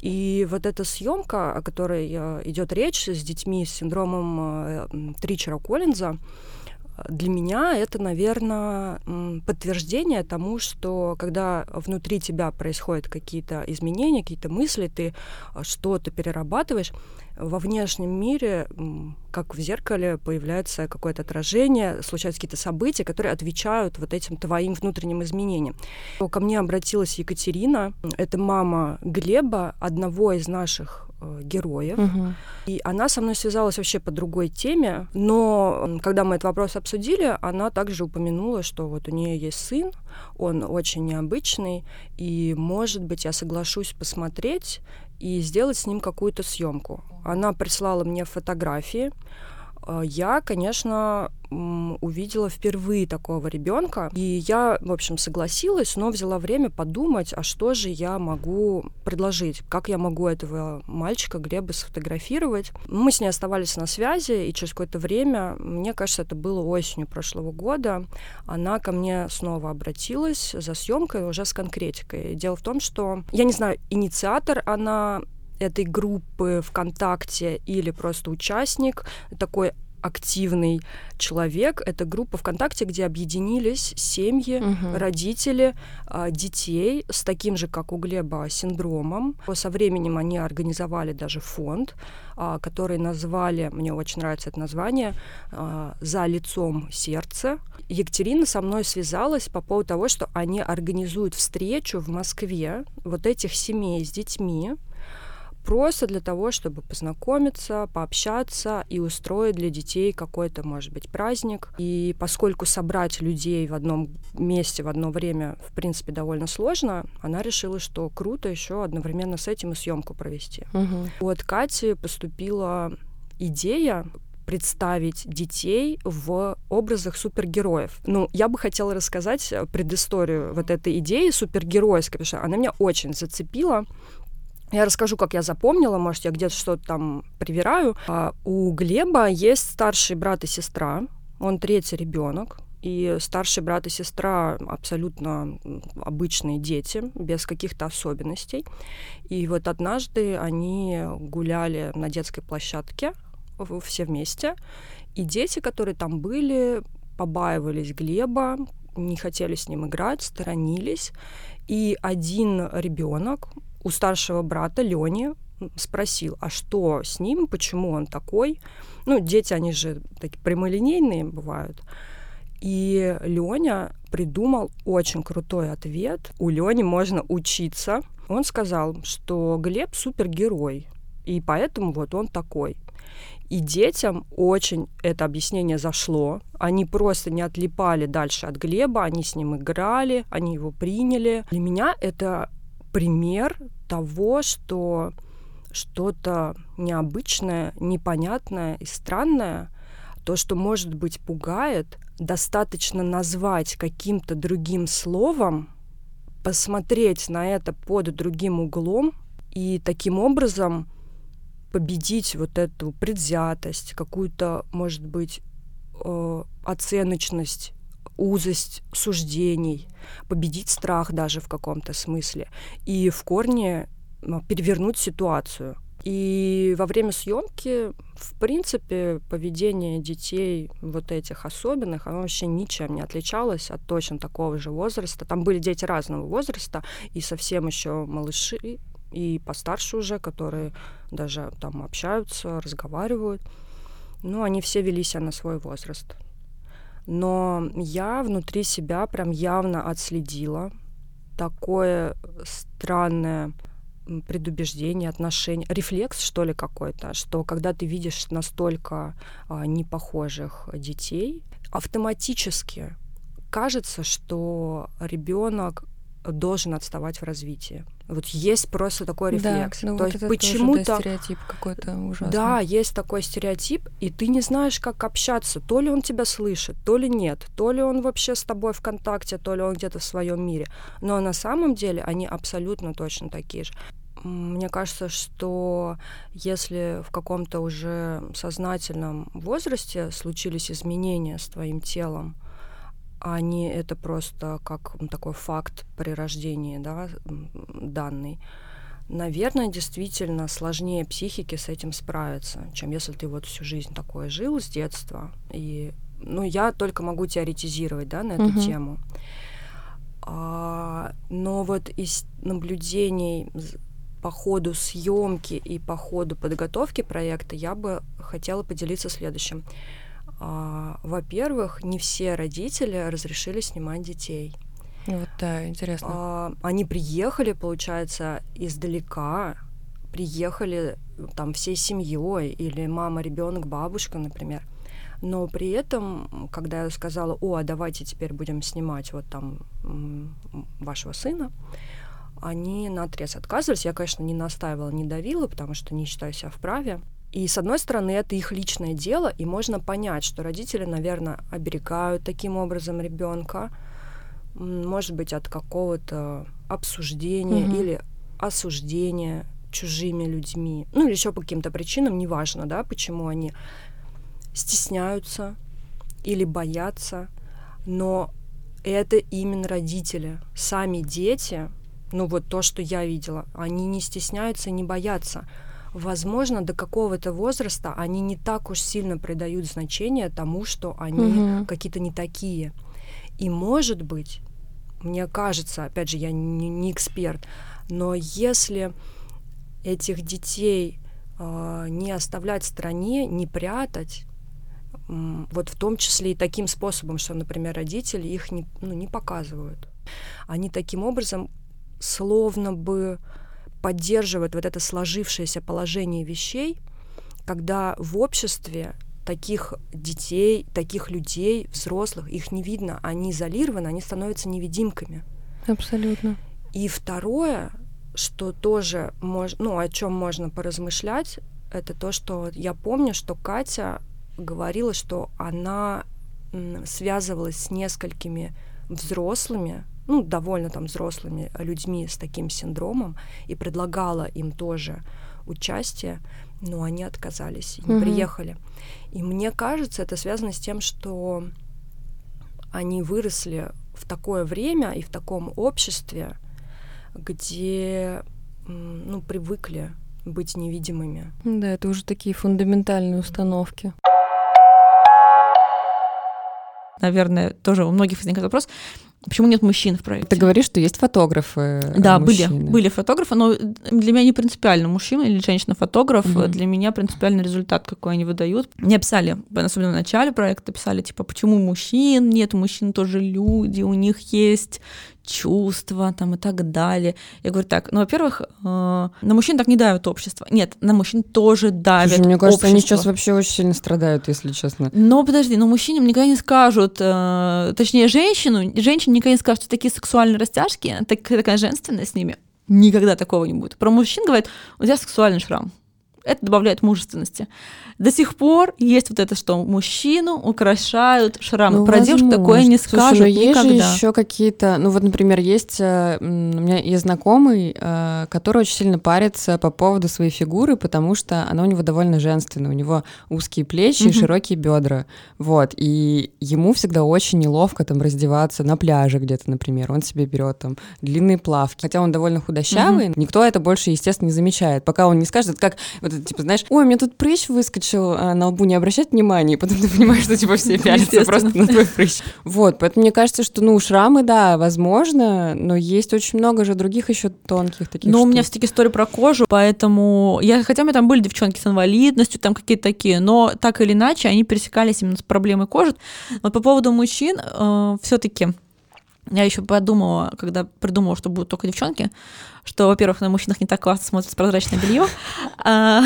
И вот эта съемка, о которой э, идет речь с детьми с синдромом э, Тричера Коллинза, для меня это, наверное, подтверждение тому, что когда внутри тебя происходят какие-то изменения, какие-то мысли, ты э, что-то перерабатываешь, во внешнем мире, как в зеркале, появляется какое-то отражение, случаются какие-то события, которые отвечают вот этим твоим внутренним изменениям. Ко мне обратилась Екатерина, это мама Глеба, одного из наших э, героев. Мгм. И она со мной связалась вообще по другой теме, но когда мы этот вопрос обсудили, она также упомянула, что вот у нее есть сын, он очень необычный, и, может быть, я соглашусь посмотреть и сделать с ним какую-то съемку. Она прислала мне фотографии. Э, Я, конечно, увидела впервые такого ребенка, и я, в общем, согласилась, но взяла время подумать, а что же я могу предложить, как я могу этого мальчика Глеба сфотографировать. Мы с ней оставались на связи, и через какое-то время, мне кажется, это было осенью прошлого года, она ко мне снова обратилась за съемкой уже с конкретикой. Дело в том, что, я не знаю, инициатор она этой группы ВКонтакте или просто участник, такой активный человек. Это группа ВКонтакте, где объединились семьи, Мгм. родители а, детей с таким же, как у Глеба, синдромом. Со временем они организовали даже фонд, а, который назвали, мне очень нравится это название, а, «За лицом сердца». Екатерина со мной связалась по поводу того, что они организуют встречу в Москве вот этих семей с детьми, просто для того, чтобы познакомиться, пообщаться и устроить для детей какой-то, может быть, праздник. И поскольку собрать людей в одном месте в одно время, в принципе, довольно сложно, она решила, что круто еще одновременно с этим и съемку провести. Мгм. От Кати поступила идея представить детей в образах супергероев. Ну, я бы хотела рассказать предысторию вот этой идеи супергеройской, потому что она меня очень зацепила. Я расскажу, как я запомнила, может, я где-то что-то там привираю. А, У Глеба есть старший брат и сестра, он третий ребенок, и старший брат и сестра абсолютно обычные дети, без каких-то особенностей. И вот однажды они гуляли на детской площадке все вместе, и дети, которые там были, побаивались Глеба, не хотели с ним играть, сторонились. И один ребенок у старшего брата Лени спросил, а что с ним, почему он такой? Ну, дети, они же такие прямолинейные бывают. И Леня придумал очень крутой ответ. У Лени можно учиться. Он сказал, что Глеб супергерой, и поэтому вот он такой. И детям очень это объяснение зашло. Они просто не отлипали дальше от Глеба, они с ним играли, они его приняли. Для меня это пример того, что что-то необычное, непонятное и странное, то, что, может быть, пугает, достаточно назвать каким-то другим словом, посмотреть на это под другим углом и таким образом победить вот эту предвзятость, какую-то, может быть, э, оценочность, узость суждений, победить страх даже в каком-то смысле и в корне м, перевернуть ситуацию. И во время съемки, в принципе, поведение детей вот этих особенных, оно вообще ничем не отличалось от точно такого же возраста. Там были дети разного возраста, и совсем еще малыши, и постарше уже, которые даже там общаются, разговаривают. Ну, они все вели себя на свой возраст. Но я внутри себя прям явно отследила такое странное предубеждение, отношение, рефлекс, что ли, какой-то, что когда ты видишь настолько а, непохожих детей, автоматически кажется, что ребенок должен отставать в развитии. Вот есть просто такой рефлекс. Да, ну То вот есть тоже, да, почему-то стереотип какой-то ужасный. да, есть такой стереотип, и ты не знаешь, как общаться. То ли он тебя слышит, то ли нет. То ли он вообще с тобой в контакте, то ли он где-то в своем мире. Но на самом деле они абсолютно точно такие же. Мне кажется, что если в каком-то уже сознательном возрасте случились изменения с твоим телом, а не это просто как такой факт при рождении, да, данный, наверное, действительно сложнее психике с этим справиться, чем если ты вот всю жизнь такое жил с детства. И, ну, я только могу теоретизировать, да, на эту Мгм. тему. А, но вот из наблюдений по ходу съемки и по ходу подготовки проекта я бы хотела поделиться следующим. А, во-первых, не все родители разрешили снимать детей. Вот да, интересно. А, они приехали, получается, издалека, приехали э, там всей семьей или мама, ребенок, бабушка, например. Но при этом, когда я сказала, о, а давайте теперь будем снимать вот там вашего сына, они на отрез отказывались. Я, конечно, не настаивала, не давила, потому что не считаю себя вправе. И, с одной стороны, это их личное дело, и можно понять, что родители, наверное, оберегают таким образом ребенка, может быть, от какого-то обсуждения Мгм. или осуждения чужими людьми, ну или еще по каким-то причинам, неважно, да, почему они стесняются или боятся, но это именно родители, сами дети, ну вот то, что я видела, они не стесняются, не боятся. Возможно, до какого-то возраста они не так уж сильно придают значение тому, что они Мгм. какие-то не такие. И может быть, мне кажется, опять же, я не, не эксперт, но если этих детей а, не оставлять в стране, не прятать, вот в том числе и таким способом, что, например, родители их не, ну, не показывают. Они таким образом словно бы поддерживают вот это сложившееся положение вещей, когда в обществе таких детей, таких людей, взрослых, их не видно, они изолированы, они становятся невидимками. Абсолютно. И второе, что тоже мож, ну, о чем можно поразмышлять, это то, что я помню, что Катя говорила, что она связывалась с несколькими взрослыми, ну, довольно там взрослыми людьми с таким синдромом и предлагала им тоже участие, но они отказались, и не Мгм. приехали. И мне кажется, это связано с тем, что они выросли в такое время и в таком обществе, где ну, привыкли быть невидимыми. Да, это уже такие фундаментальные установки. Наверное, тоже у многих возникает вопрос, почему нет мужчин в проекте? Ты говоришь, что есть фотографы. э, Да, были, мужчины. были фотографы, но для меня не принципиально, мужчина или женщина-фотограф, Мгм. для меня принципиальный результат, какой они выдают. Мне писали, особенно в начале проекта, писали, типа, почему мужчин нет, мужчины тоже люди, у них есть чувства там и так далее. Я говорю так, ну, во-первых, э, на мужчин так не давит общество. Нет, на мужчин тоже давит Слушай, мне кажется, они общество. сейчас вообще очень сильно страдают, если честно. Но подожди, но мужчинам никогда не скажут, э, точнее, женщину, женщине никогда не скажут, что такие сексуальные растяжки, так, такая женственность с ними. Никогда такого не будет. Про мужчин говорят, у тебя сексуальный шрам. Это добавляет мужественности. До сих пор есть вот это, что мужчину украшают шрамы. Ну, Про девушку такое не Слушай, скажут но есть никогда. же еще какие-то, ну вот, например, есть э, у меня есть знакомый, э, который очень сильно парится по поводу своей фигуры, потому что она у него довольно женственная, у него узкие плечи и широкие бедра, вот, и ему всегда очень неловко там раздеваться на пляже где-то, например, он себе берет там длинные плавки, хотя он довольно худощавый, никто это больше, естественно, не замечает, пока он не скажет, это как вот это, типа, знаешь, ой, у меня тут прыщ выскочил а, на лбу, не обращать внимания, и потом ты понимаешь, что типа все пялятся Естественно. просто на твой прыщ. Вот, поэтому мне кажется, что, ну, шрамы, да, возможно, но есть очень много же других еще тонких таких Ну, у меня все-таки история про кожу, поэтому я, хотя у меня там были девчонки с инвалидностью, там какие-то такие, но так или иначе они пересекались именно с проблемой кожи. Вот по поводу мужчин все-таки я еще подумала, когда придумала, что будут только девчонки, что, во-первых, на мужчинах не так классно смотрится прозрачное белье. [LAUGHS] А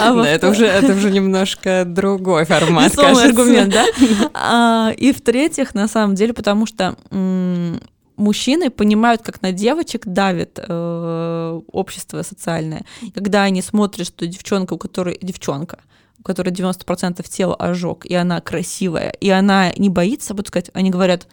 а Да, это уже, это уже немножко другой формат, Весомый кажется. аргумент, да? А, И в-третьих, на самом деле, потому что м, мужчины понимают, как на девочек давит э, общество социальное. Когда они смотрят, что девчонка, у которой девчонка, у которой 90% тела ожог, и она красивая, и она не боится, буду сказать, они говорят,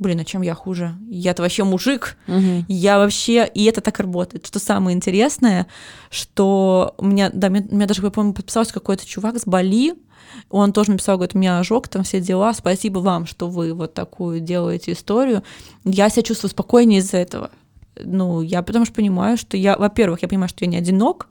блин, а чем я хуже? Я-то вообще мужик, Мгм. я вообще, и это так работает. Что самое интересное, что у меня, да, у меня даже, я помню, подписался какой-то чувак с Бали, он тоже написал, говорит, у меня ожог, там все дела, спасибо вам, что вы вот такую делаете историю. Я себя чувствую спокойнее из-за этого. ну, я потому что понимаю, что я, во-первых, я понимаю, что я не одинок,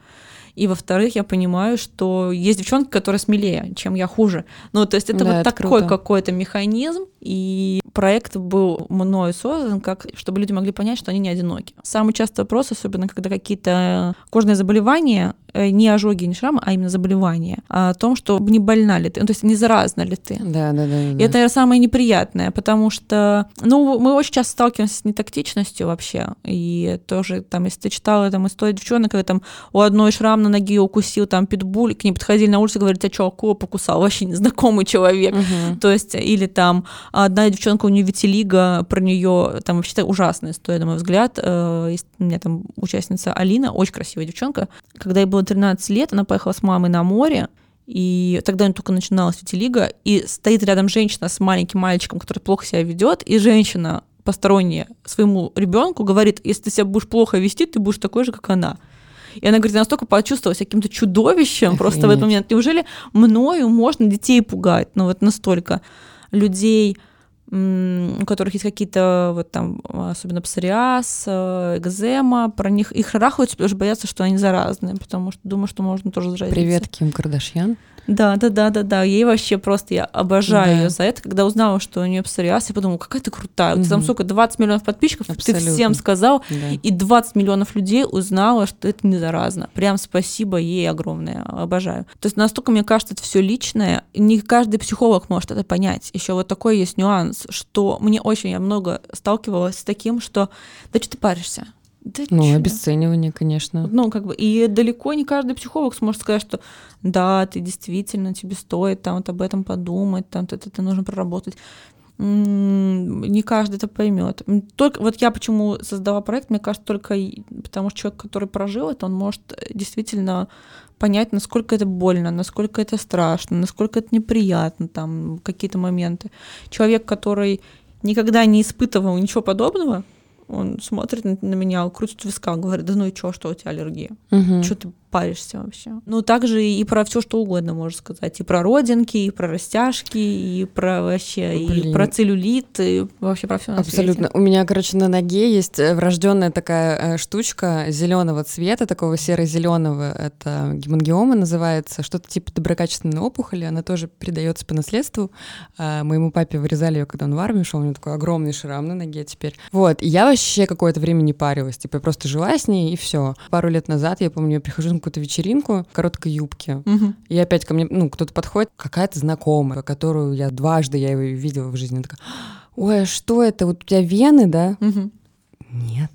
и во-вторых, я понимаю, что есть девчонки, которые смелее, чем я хуже. Ну, то есть это Да, вот это такой круто. какой-то механизм, и проект был мною создан, как, чтобы люди могли понять, что они не одиноки. Самый частый вопрос, особенно когда какие-то кожные заболевания, э, не ожоги, не шрамы, а именно заболевания, о том, что не больна ли ты, ну, то есть не заразна ли ты. Да, да, да. И это, наверное, самое неприятное, потому что, ну, мы очень часто сталкиваемся с нетактичностью вообще. И тоже, там, если ты читала там историю девчонок, когда там у одной шрам на ноге укусил там питбуль, к ней подходили на улице и говорили, тебя что, акула покусал? [LAUGHS] Вообще незнакомый человек. То есть, или там одна девчонка, у нее витилиго, про нее там вообще ужасная история, на мой взгляд. Э, Есть у меня там участница Алина, очень красивая девчонка. Когда ей было 13 лет, она поехала с мамой на море, и тогда у нее только начиналась витилиго, и стоит рядом женщина с маленьким мальчиком, который плохо себя ведет, и женщина посторонняя своему ребенку говорит, если ты себя будешь плохо вести, ты будешь такой же, как она. И она говорит, я настолько почувствовала себя каким-то чудовищем просто в этот Охренеть. момент. Неужели мною можно детей пугать? Ну вот настолько людей, у которых есть какие-то вот там, особенно псориаз, э, экзема, про них их шарахаются, потому что боятся, что они заразные, потому что думаю, что можно тоже заразиться. Привет, Ким Кардашьян. Да, да, да, да, да. Ей вообще просто я обожаю Да. ее за это. Когда узнала, что у нее псориаз, я подумала, какая ты крутая. У тебя там сколько, 20 миллионов подписчиков, ты Абсолютно. всем сказал, Да. и 20 миллионов людей узнало, что это не заразно. Прям спасибо ей огромное, обожаю. То есть настолько, мне кажется, это все личное. Не каждый психолог может это понять. Еще вот такой есть нюанс, что мне очень, я много сталкивалась с таким, что да что ты паришься? Да Ну, чё? обесценивание, конечно. Ну, как бы, и далеко не каждый психолог сможет сказать, что да, ты действительно, тебе стоит там вот об этом подумать, там это, это нужно проработать. Не каждый это поймет. Только вот я почему создала проект, мне кажется, только потому что человек, который прожил это, он может э, действительно понять, насколько это больно, насколько это страшно, насколько это неприятно, там какие-то моменты. Человек, который никогда не испытывал ничего подобного, он смотрит на меня, крутит в висках, говорит, да ну и чё, что у тебя аллергия? Мгм. Что ты паришься вообще? Ну, также и про все, что угодно можно сказать. И про родинки, и про растяжки, и про вообще, и Блин. про целлюлит, и вообще про все Абсолютно. свете. У меня, короче, на ноге есть э, врожденная такая э, штучка зеленого цвета, такого серо-зеленого. Это гемангиома называется, что-то типа доброкачественной опухоли. Она тоже передается по наследству. А, Моему папе вырезали ее, когда он в армию шел. У него такой огромный шрам на ноге теперь. Вот. И я вообще какое-то время не парилась. Типа я просто жила с ней, и все. Пару лет назад, я помню, я прихожу какую-то вечеринку в короткой юбке. Мгм. И опять ко мне, ну, кто-то подходит, какая-то знакомая, которую я дважды я его видела в жизни. Она такая, ой, а что это? Вот у тебя вены, да? Мгм. Нет.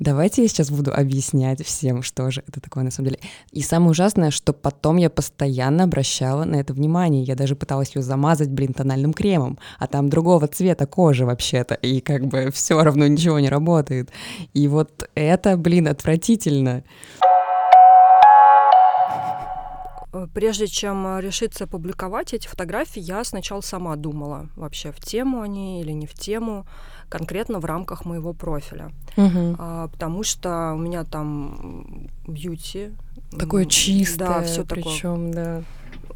Давайте я сейчас буду объяснять всем, что же это такое на самом деле. И самое ужасное, что потом я постоянно обращала на это внимание. Я даже пыталась ее замазать, блин, тональным кремом, а там другого цвета кожи вообще-то, и как бы все равно ничего не работает. И вот это, блин, отвратительно. Э, Прежде чем э, решиться публиковать эти фотографии, я сначала сама думала, вообще в тему они или не в тему, конкретно в рамках моего профиля. А, потому что у меня там бьюти. Такое чистое, Да, все такое. причем, да.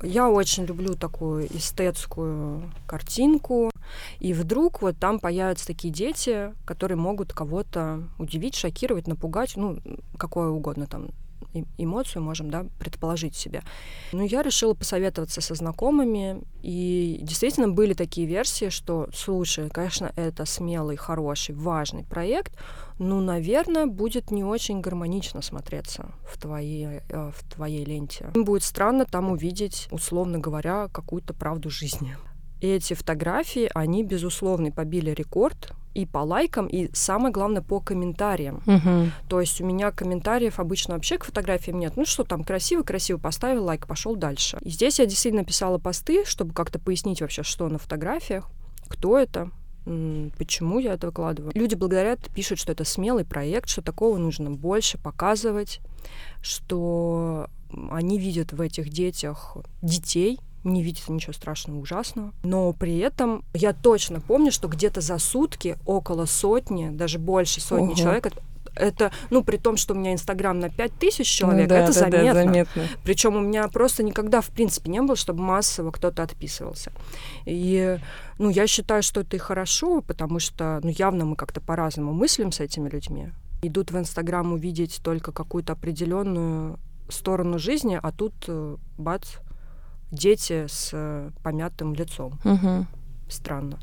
Я очень люблю такую эстетскую картинку. И вдруг вот там появятся такие дети, которые могут кого-то удивить, шокировать, напугать, ну, какое угодно там эмоцию можем, да, предположить себе. Ну, я решила посоветоваться со знакомыми, и действительно были такие версии, что, слушай, конечно, это смелый, хороший, важный проект, ну, наверное, будет не очень гармонично смотреться в твоей, э, в твоей ленте. Будет странно там увидеть, условно говоря, какую-то правду жизни. И эти фотографии, они, безусловно, побили рекорд и по лайкам, и самое главное, по комментариям. Мгм. То есть у меня комментариев обычно вообще к фотографиям нет. Ну что там, красиво, красиво, поставил лайк, пошел дальше. И здесь я действительно писала посты, чтобы как-то пояснить вообще, что на фотографиях, кто это, почему я это выкладываю. Люди благодарят, пишут, что это смелый проект, что такого нужно больше показывать, что они видят в этих детях детей, не видят ничего страшного, ужасного. Но при этом я точно помню, что где-то за сутки около сотни, даже больше сотни Ого. человек, это- ну, при том, что у меня Инстаграм на 5000 человек, Ну да, это да, да, заметно. заметно. Причем у меня просто никогда, в принципе, не было, чтобы массово кто-то отписывался. И, ну, я считаю, что это и хорошо, потому что, ну, явно мы как-то по-разному мыслим с этими людьми. идут в Инстаграм увидеть только какую-то определенную сторону жизни, а тут э, бац, дети с э, помятым лицом. Мгм. Странно.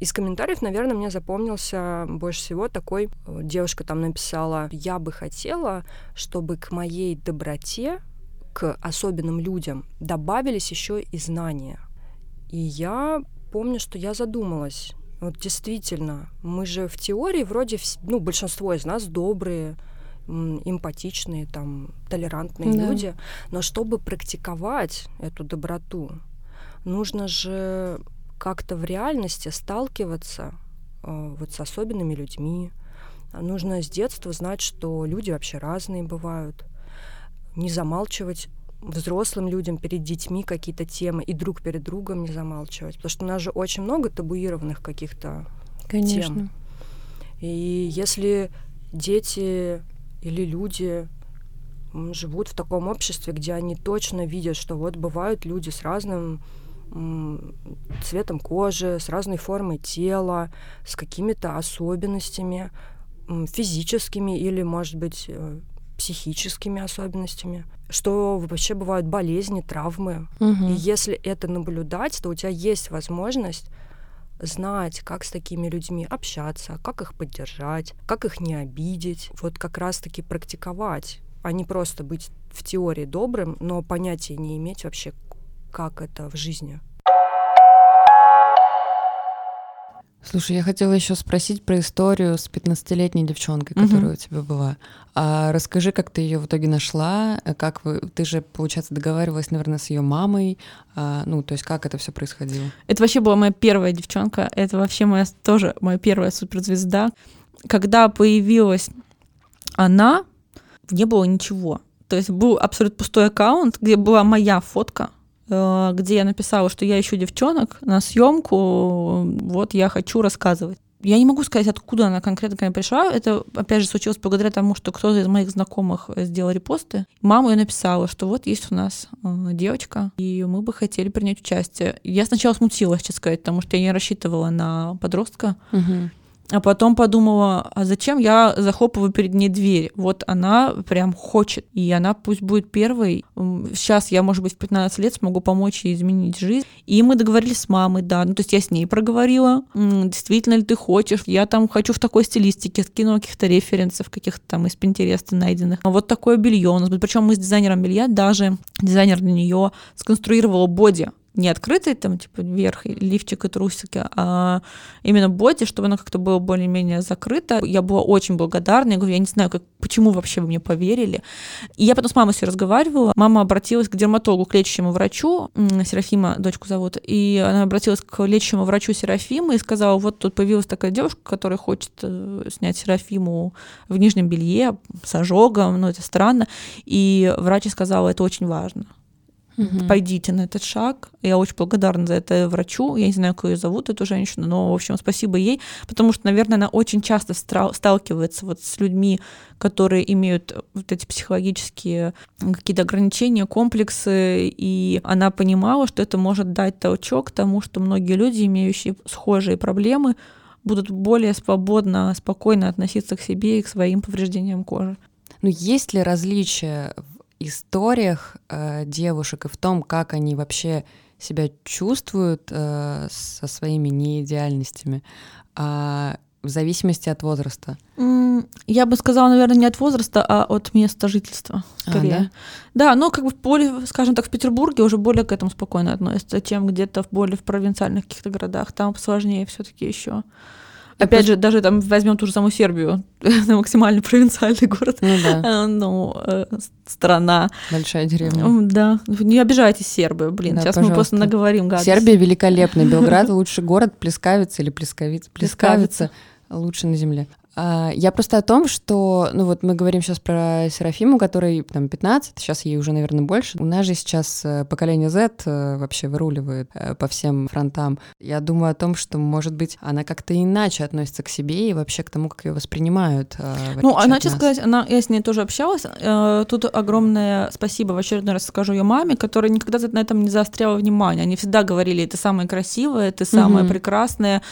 Из комментариев, наверное, мне запомнился больше всего такой, э, девушка там написала, я бы хотела, чтобы к моей доброте, к особенным людям добавились еще и знания. И я помню, что я задумалась, вот действительно, мы же в теории вроде, ну, большинство из нас добрые, эмпатичные, там, толерантные Да. люди, но чтобы практиковать эту доброту, нужно же как-то в реальности сталкиваться э, вот с особенными людьми. Нужно с детства знать, что люди вообще разные бывают. Не замалчивать взрослым людям перед детьми какие-то темы и друг перед другом не замалчивать. Потому что у нас же очень много табуированных каких-то Конечно. и если дети или люди живут в таком обществе, где они точно видят, что вот бывают люди с разным цветом кожи, с разной формой тела, с какими-то особенностями физическими или, может быть, э, психическими особенностями, что вообще бывают болезни, травмы, Мгм. и если это наблюдать, то у тебя есть возможность знать, как с такими людьми общаться, как их поддержать, как их не обидеть. Вот как раз-таки практиковать, а не просто быть в теории добрым, но понятия не иметь вообще, как это в жизни. Слушай, я хотела еще спросить про историю с 15-летней девчонкой, которая у тебя была. А расскажи, как ты ее в итоге нашла, э, как вы, ты же, получается, договаривалась, наверное, с ее мамой, а, ну, то есть как это все происходило? Это вообще была моя первая девчонка. Это вообще моя тоже моя первая суперзвезда. Когда появилась она, не было ничего. То есть был абсолютно пустой аккаунт, где была моя фотка, где я написала, что я ищу девчонок на съемку, вот я хочу рассказывать. Я не могу сказать, откуда она конкретно ко мне пришла. Это, опять же, случилось благодаря тому, что кто-то из моих знакомых сделал репосты. Мама ее написала, что вот есть у нас э, девочка, и мы бы хотели принять участие. Я сначала смутилась, честно сказать, потому что я не рассчитывала на подростка. А потом подумала, а зачем я захлопываю перед ней дверь? Вот она прям хочет, и она пусть будет первой. Сейчас я, может быть, в 15 лет смогу помочь ей изменить жизнь. И мы договорились с мамой, да. Ну, то есть я с ней проговорила, действительно ли ты хочешь. Я там хочу в такой стилистике, скинула каких-то референсов, каких-то там из Пинтереста найденных. А вот такое белье у нас будет. Причем мы с дизайнером белья даже, дизайнер для нее сконструировала боди не открытый там типа верх, лифчик и трусики, а именно боди, чтобы оно как-то было более-менее закрыто. Я была очень благодарна. Я говорю, я не знаю, как, почему вообще вы мне поверили. И я потом с мамой все разговаривала. Мама обратилась к дерматологу, к лечащему врачу. Серафима, дочку зовут. И она обратилась к лечащему врачу Серафимы и сказала, вот тут появилась такая девушка, которая хочет э, снять Серафиму в нижнем белье с ожогом. Ну, это странно. И врач ей сказала, это очень важно Мгм. пойдите на этот шаг. Я очень благодарна за это врачу. Я не знаю, как ее зовут, эту женщину, но, в общем, спасибо ей, потому что, наверное, она очень часто сталкивается вот с людьми, которые имеют вот эти психологические какие-то ограничения, комплексы, и она понимала, что это может дать толчок тому, что многие люди, имеющие схожие проблемы, будут более свободно, спокойно относиться к себе и к своим повреждениям кожи. Ну, есть ли различия историях э, девушек и в том, как они вообще себя чувствуют э, со своими неидеальностями, а, в зависимости от возраста? М, Я бы сказала, наверное, не от возраста, а от места жительства, А, скорее. да? ну как бы в более, скажем так, в Петербурге уже более к этому спокойно относятся, чем где-то в более в провинциальных каких-то городах. Там сложнее все-таки еще. Опять же, даже там возьмем ту же самую Сербию, [LAUGHS] это максимально провинциальный город, Ну да, э, ну, э, страна. большая деревня. Да, не обижайтесь, сербы, блин, Да, сейчас мы просто пожалуйста. наговорим гадости. Сербия великолепная, [LAUGHS] Белград лучший город, плескавица или плескавица, плескавица лучше на земле. А, Я просто о том, что, ну вот мы говорим сейчас про Серафиму, которой там 15, сейчас ей уже, наверное, больше. У нас же сейчас э, поколение Z э, вообще выруливает э, по всем фронтам. Я думаю о том, что, может быть, она как-то иначе относится к себе и вообще к тому, как ее воспринимают. Ну, она, честно сказать, она, я с ней тоже общалась. Тут огромное спасибо в очередной раз скажу ее маме, которая никогда на этом не заостряла внимание. Они всегда говорили, ты самая красивая, ты самая Мгм. прекрасная,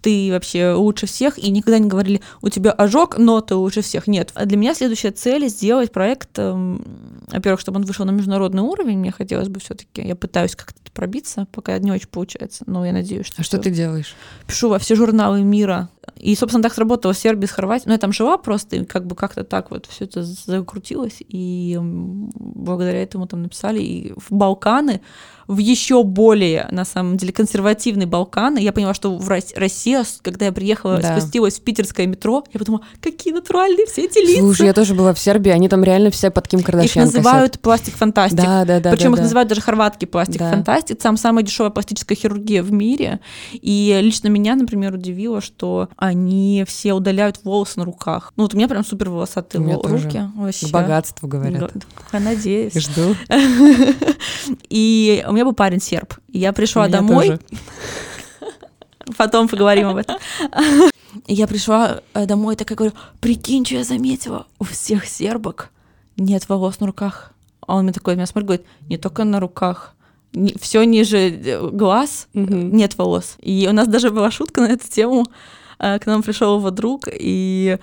ты вообще лучше всех, и никогда не говорили, у у тебя ожог, но ты лучше всех. Нет. А для меня следующая цель сделать проект, эм, во-первых, чтобы он вышел на международный уровень. Мне хотелось бы все-таки, я пытаюсь как-то пробиться, пока не очень получается, но я надеюсь, что. А что всё. ты делаешь? Пишу во все журналы мира. И, собственно, так сработало в Сербии, с Хорватией. Ну, я там жила просто, и как бы как-то так вот все это закрутилось. И благодаря этому там написали. И в Балканы, в еще более, на самом деле, консервативные Балканы. Я поняла, что в Рос- Россия, с- когда я приехала, Да. спустилась в питерское метро, я подумала, какие натуральные все эти лица. Слушай, я тоже была в Сербии, они там реально все под Ким Их Кардашьян называют пластик фантастик. Да, да, да. Причем да, их да. называют даже хорватский пластик Да. Там самая дешевая пластическая хирургия в мире. И лично меня, например, удивило, что они все удаляют волосы на руках. Ну вот у меня прям супер волосатые У руки. Вообще. К богатству, говорят. Я надеюсь. Жду. [LAUGHS] И у меня был парень серб. Я пришла домой. тоже. [LAUGHS] Потом поговорим об этом. [LAUGHS] Я пришла э, домой такая говорю, прикинь, что я заметила, у всех сербок нет волос на руках. А он мне такой, меня смотрит, говорит, не только на руках, все ниже э, глаз Мгм. нет волос. И у нас даже была шутка на эту тему. Э, К нам пришел его друг, и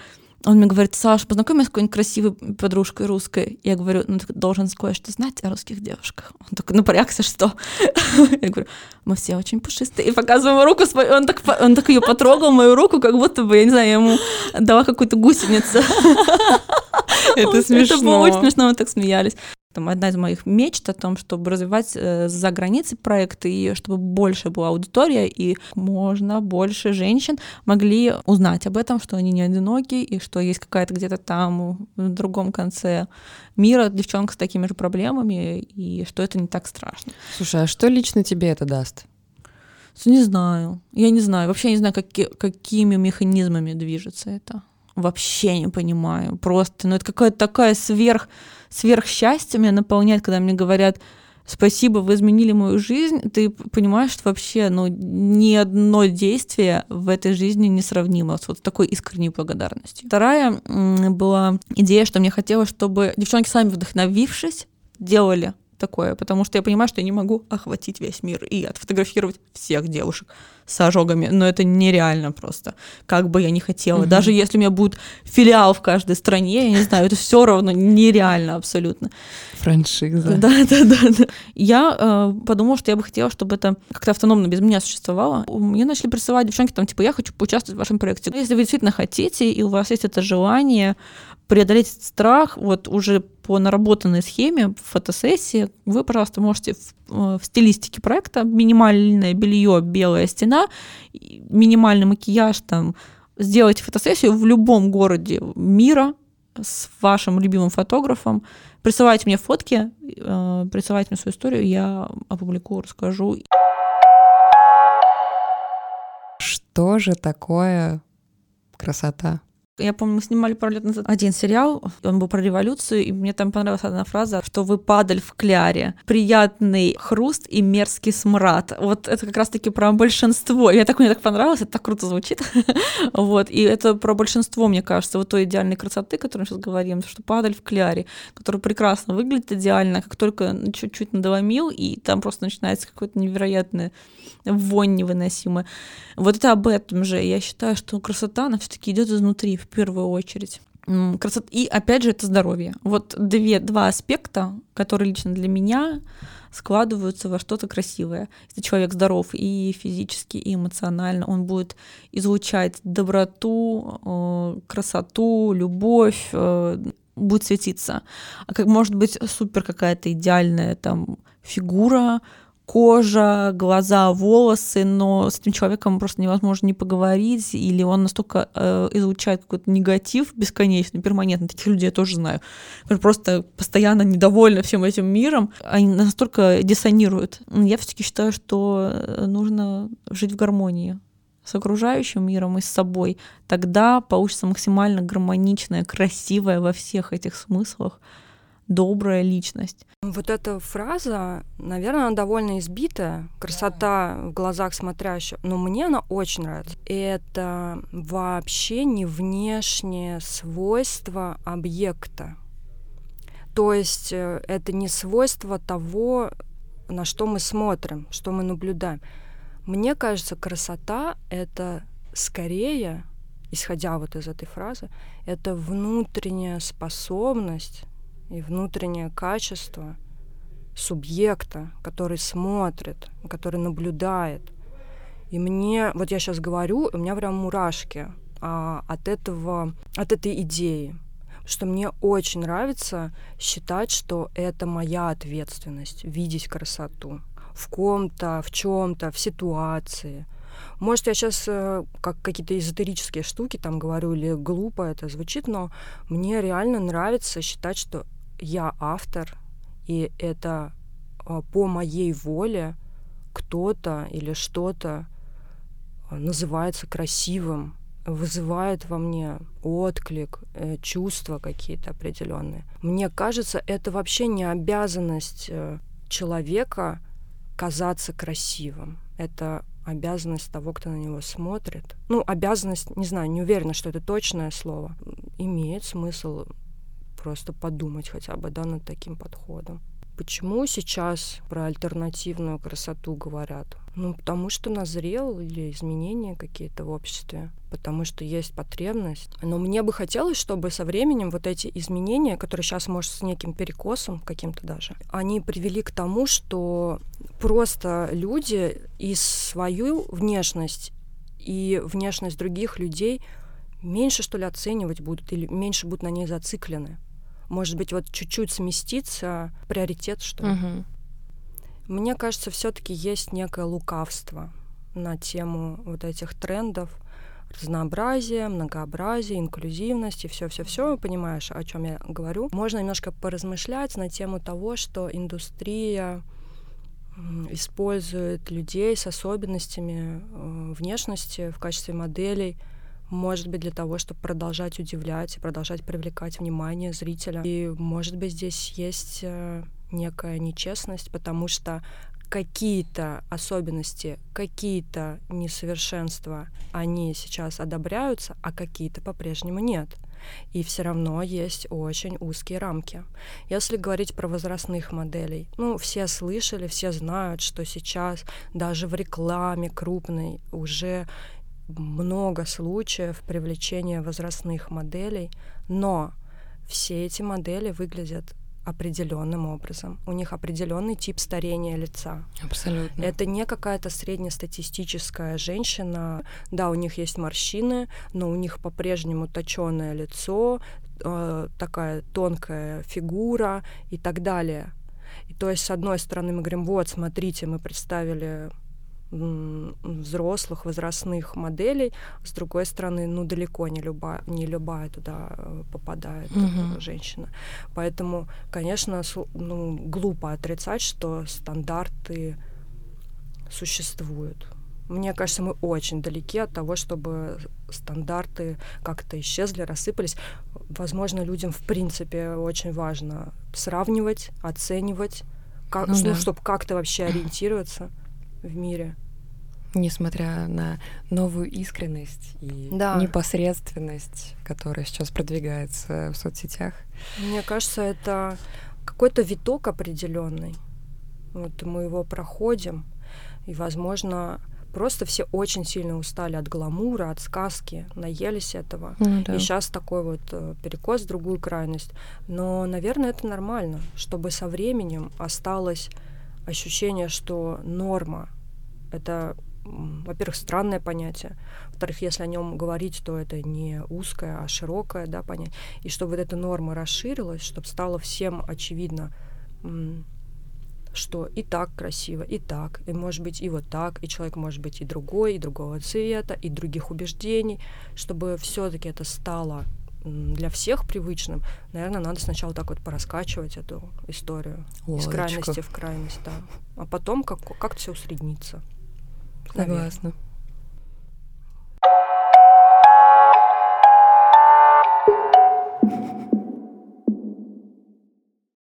он мне говорит, Саш, познакомь меня с какой-нибудь красивой подружкой русской. Я говорю, ну ты должен кое-что знать о русских девушках. Он такой напрягся, что? [LAUGHS] Я говорю, мы все очень пушистые. И показываю ему руку свою, он так, по- он так ее потрогал, мою руку, как будто бы, я не знаю, я ему дала какую-то гусеницу. [LAUGHS] Это [LAUGHS] Это было смешно. очень смешно, мы так смеялись. Там одна из моих мечт о том, чтобы развивать э, за границей проекты, и чтобы больше была аудитория, и можно больше женщин могли узнать об этом, что они не одиноки, и что есть какая-то где-то там, в другом конце мира девчонка с такими же проблемами, и что это не так страшно. Слушай, а что лично тебе это даст? Не знаю. Я не знаю. Вообще не знаю, каки- какими механизмами движется это. Вообще не понимаю. Просто, ну это какая-то такая сверх, сверхсчастье меня наполняет, когда мне говорят, спасибо, вы изменили мою жизнь. Ты понимаешь, что вообще, ну, ни одно действие в этой жизни не сравнимо с вот такой искренней благодарностью. Вторая была идея, что мне хотелось, чтобы девчонки сами вдохновившись, делали такое, потому что я понимаю, что я не могу охватить весь мир и отфотографировать всех девушек с ожогами, но это нереально просто, как бы я ни хотела. Мгм. Даже если у меня будет филиал в каждой стране, я не знаю, это все равно нереально абсолютно. Франшиза. Да, да, да, да. Я э, подумала, что я бы хотела, чтобы это как-то автономно без меня существовало. Мне начали присылать девчонки, там, типа, я хочу поучаствовать в вашем проекте. Если вы действительно хотите, и у вас есть это желание преодолеть этот страх, вот уже по наработанной схеме в фотосессии, вы, пожалуйста, можете в, э, в стилистике проекта минимальное белье, белая стена, минимальный макияж, там, сделайте фотосессию в любом городе мира с вашим любимым фотографом, присылайте мне фотки, э, присылайте мне свою историю, я опубликую, расскажу. Что же такое красота? Я помню, мы снимали пару лет назад один сериал, он был про революцию, и мне там понравилась одна фраза, что вы падаль в кляре, приятный хруст и мерзкий смрад. Вот это как раз-таки про большинство. Мне так, мне так понравилось, это так круто звучит. [LAUGHS] вот, и это про большинство, мне кажется, вот той идеальной красоты, о которой мы сейчас говорим, что падаль в кляре, который прекрасно выглядит идеально, как только чуть-чуть надломил, и там просто начинается какое-то невероятное вонь невыносимая. Вот это об этом же. Я считаю, что красота, она все-таки идет изнутри в первую очередь. Красота. И опять же, это здоровье. Вот две, два аспекта, которые лично для меня складываются во что-то красивое. Если человек здоров и физически, и эмоционально, он будет излучать доброту, э, красоту, любовь, э, будет светиться. А как может быть супер какая-то идеальная там фигура, кожа, глаза, волосы, но с этим человеком просто невозможно не поговорить, или он настолько э, излучает какой-то негатив бесконечный, перманентный. Таких людей я тоже знаю. Просто постоянно недовольны всем этим миром. Они настолько диссонируют. Я все-таки считаю, что э, нужно жить в гармонии с окружающим миром и с собой. Тогда получится максимально гармоничная, красивая во всех этих смыслах добрая личность. Вот эта фраза, наверное, она довольно избитая. Красота в глазах смотрящего. Но мне она очень нравится. Это вообще не внешнее свойство объекта. То есть э, это не свойство того, на что мы смотрим, что мы наблюдаем. Мне кажется, красота — это скорее исходя вот из этой фразы, это внутренняя способность и внутреннее качество субъекта, который смотрит, который наблюдает. И мне, вот я сейчас говорю, у меня прям мурашки а, от этого, от этой идеи, что мне очень нравится считать, что это моя ответственность видеть красоту в ком-то, в чем-то, в ситуации. Может, я сейчас э, как какие-то эзотерические штуки там говорю или глупо это звучит, но мне реально нравится считать, что я автор, и это э, по моей воле кто-то или что-то э, называется красивым, вызывает во мне отклик, э, чувства какие-то определенные. Мне кажется, это вообще не обязанность э, человека казаться красивым. Это обязанность того, кто на него смотрит. Ну, обязанность, не знаю, не уверена, что это точное слово. Имеет смысл просто подумать хотя бы, да, над таким подходом. Почему сейчас про альтернативную красоту говорят? Ну, потому что назрел или изменения какие-то в обществе, потому что есть потребность. Но мне бы хотелось, чтобы со временем вот эти изменения, которые сейчас, может, с неким перекосом каким-то даже, они привели к тому, что просто люди и свою внешность, и внешность других людей меньше, что ли, оценивать будут или меньше будут на ней зациклены может быть, вот чуть-чуть сместиться приоритет, что ли. Угу. Мне кажется, все-таки есть некое лукавство на тему вот этих трендов разнообразия, многообразия, инклюзивности, все-все-все, понимаешь, о чем я говорю. Можно немножко поразмышлять на тему того, что индустрия использует людей с особенностями э, внешности в качестве моделей может быть, для того, чтобы продолжать удивлять и продолжать привлекать внимание зрителя. И, может быть, здесь есть э, некая нечестность, потому что какие-то особенности, какие-то несовершенства, они сейчас одобряются, а какие-то по-прежнему нет. И все равно есть очень узкие рамки. Если говорить про возрастных моделей, ну, все слышали, все знают, что сейчас даже в рекламе крупной уже много случаев привлечения возрастных моделей, но все эти модели выглядят определенным образом. У них определенный тип старения лица. Абсолютно. Это не какая-то среднестатистическая женщина. Да, у них есть морщины, но у них по-прежнему точеное лицо, э, такая тонкая фигура и так далее. И то есть, с одной стороны, мы говорим, вот, смотрите, мы представили взрослых, возрастных моделей. С другой стороны, ну, далеко не любая, не любая туда э, попадает угу. женщина. Поэтому, конечно, ну, глупо отрицать, что стандарты существуют. Мне кажется, мы очень далеки от того, чтобы стандарты как-то исчезли, рассыпались. Возможно, людям в принципе очень важно сравнивать, оценивать, как, ну, ну, да. чтобы как-то вообще ориентироваться в мире. Несмотря на новую искренность и да. непосредственность, которая сейчас продвигается в соцсетях. Мне кажется, это какой-то виток определенный. Вот мы его проходим, и, возможно, просто все очень сильно устали от гламура, от сказки, наелись этого. Ну, да. И сейчас такой вот э, перекос в другую крайность. Но, наверное, это нормально, чтобы со временем осталось ощущение, что норма — это во-первых, странное понятие. Во-вторых, если о нем говорить, то это не узкое, а широкое да, понятие. И чтобы вот эта норма расширилась, чтобы стало всем очевидно, что и так красиво, и так, и может быть и вот так, и человек может быть и другой, и другого цвета, и других убеждений, чтобы все-таки это стало для всех привычным, наверное, надо сначала так вот пораскачивать эту историю Лодочку. из крайности в крайность, да. А потом как, как все усреднится. Согласна. Наверное.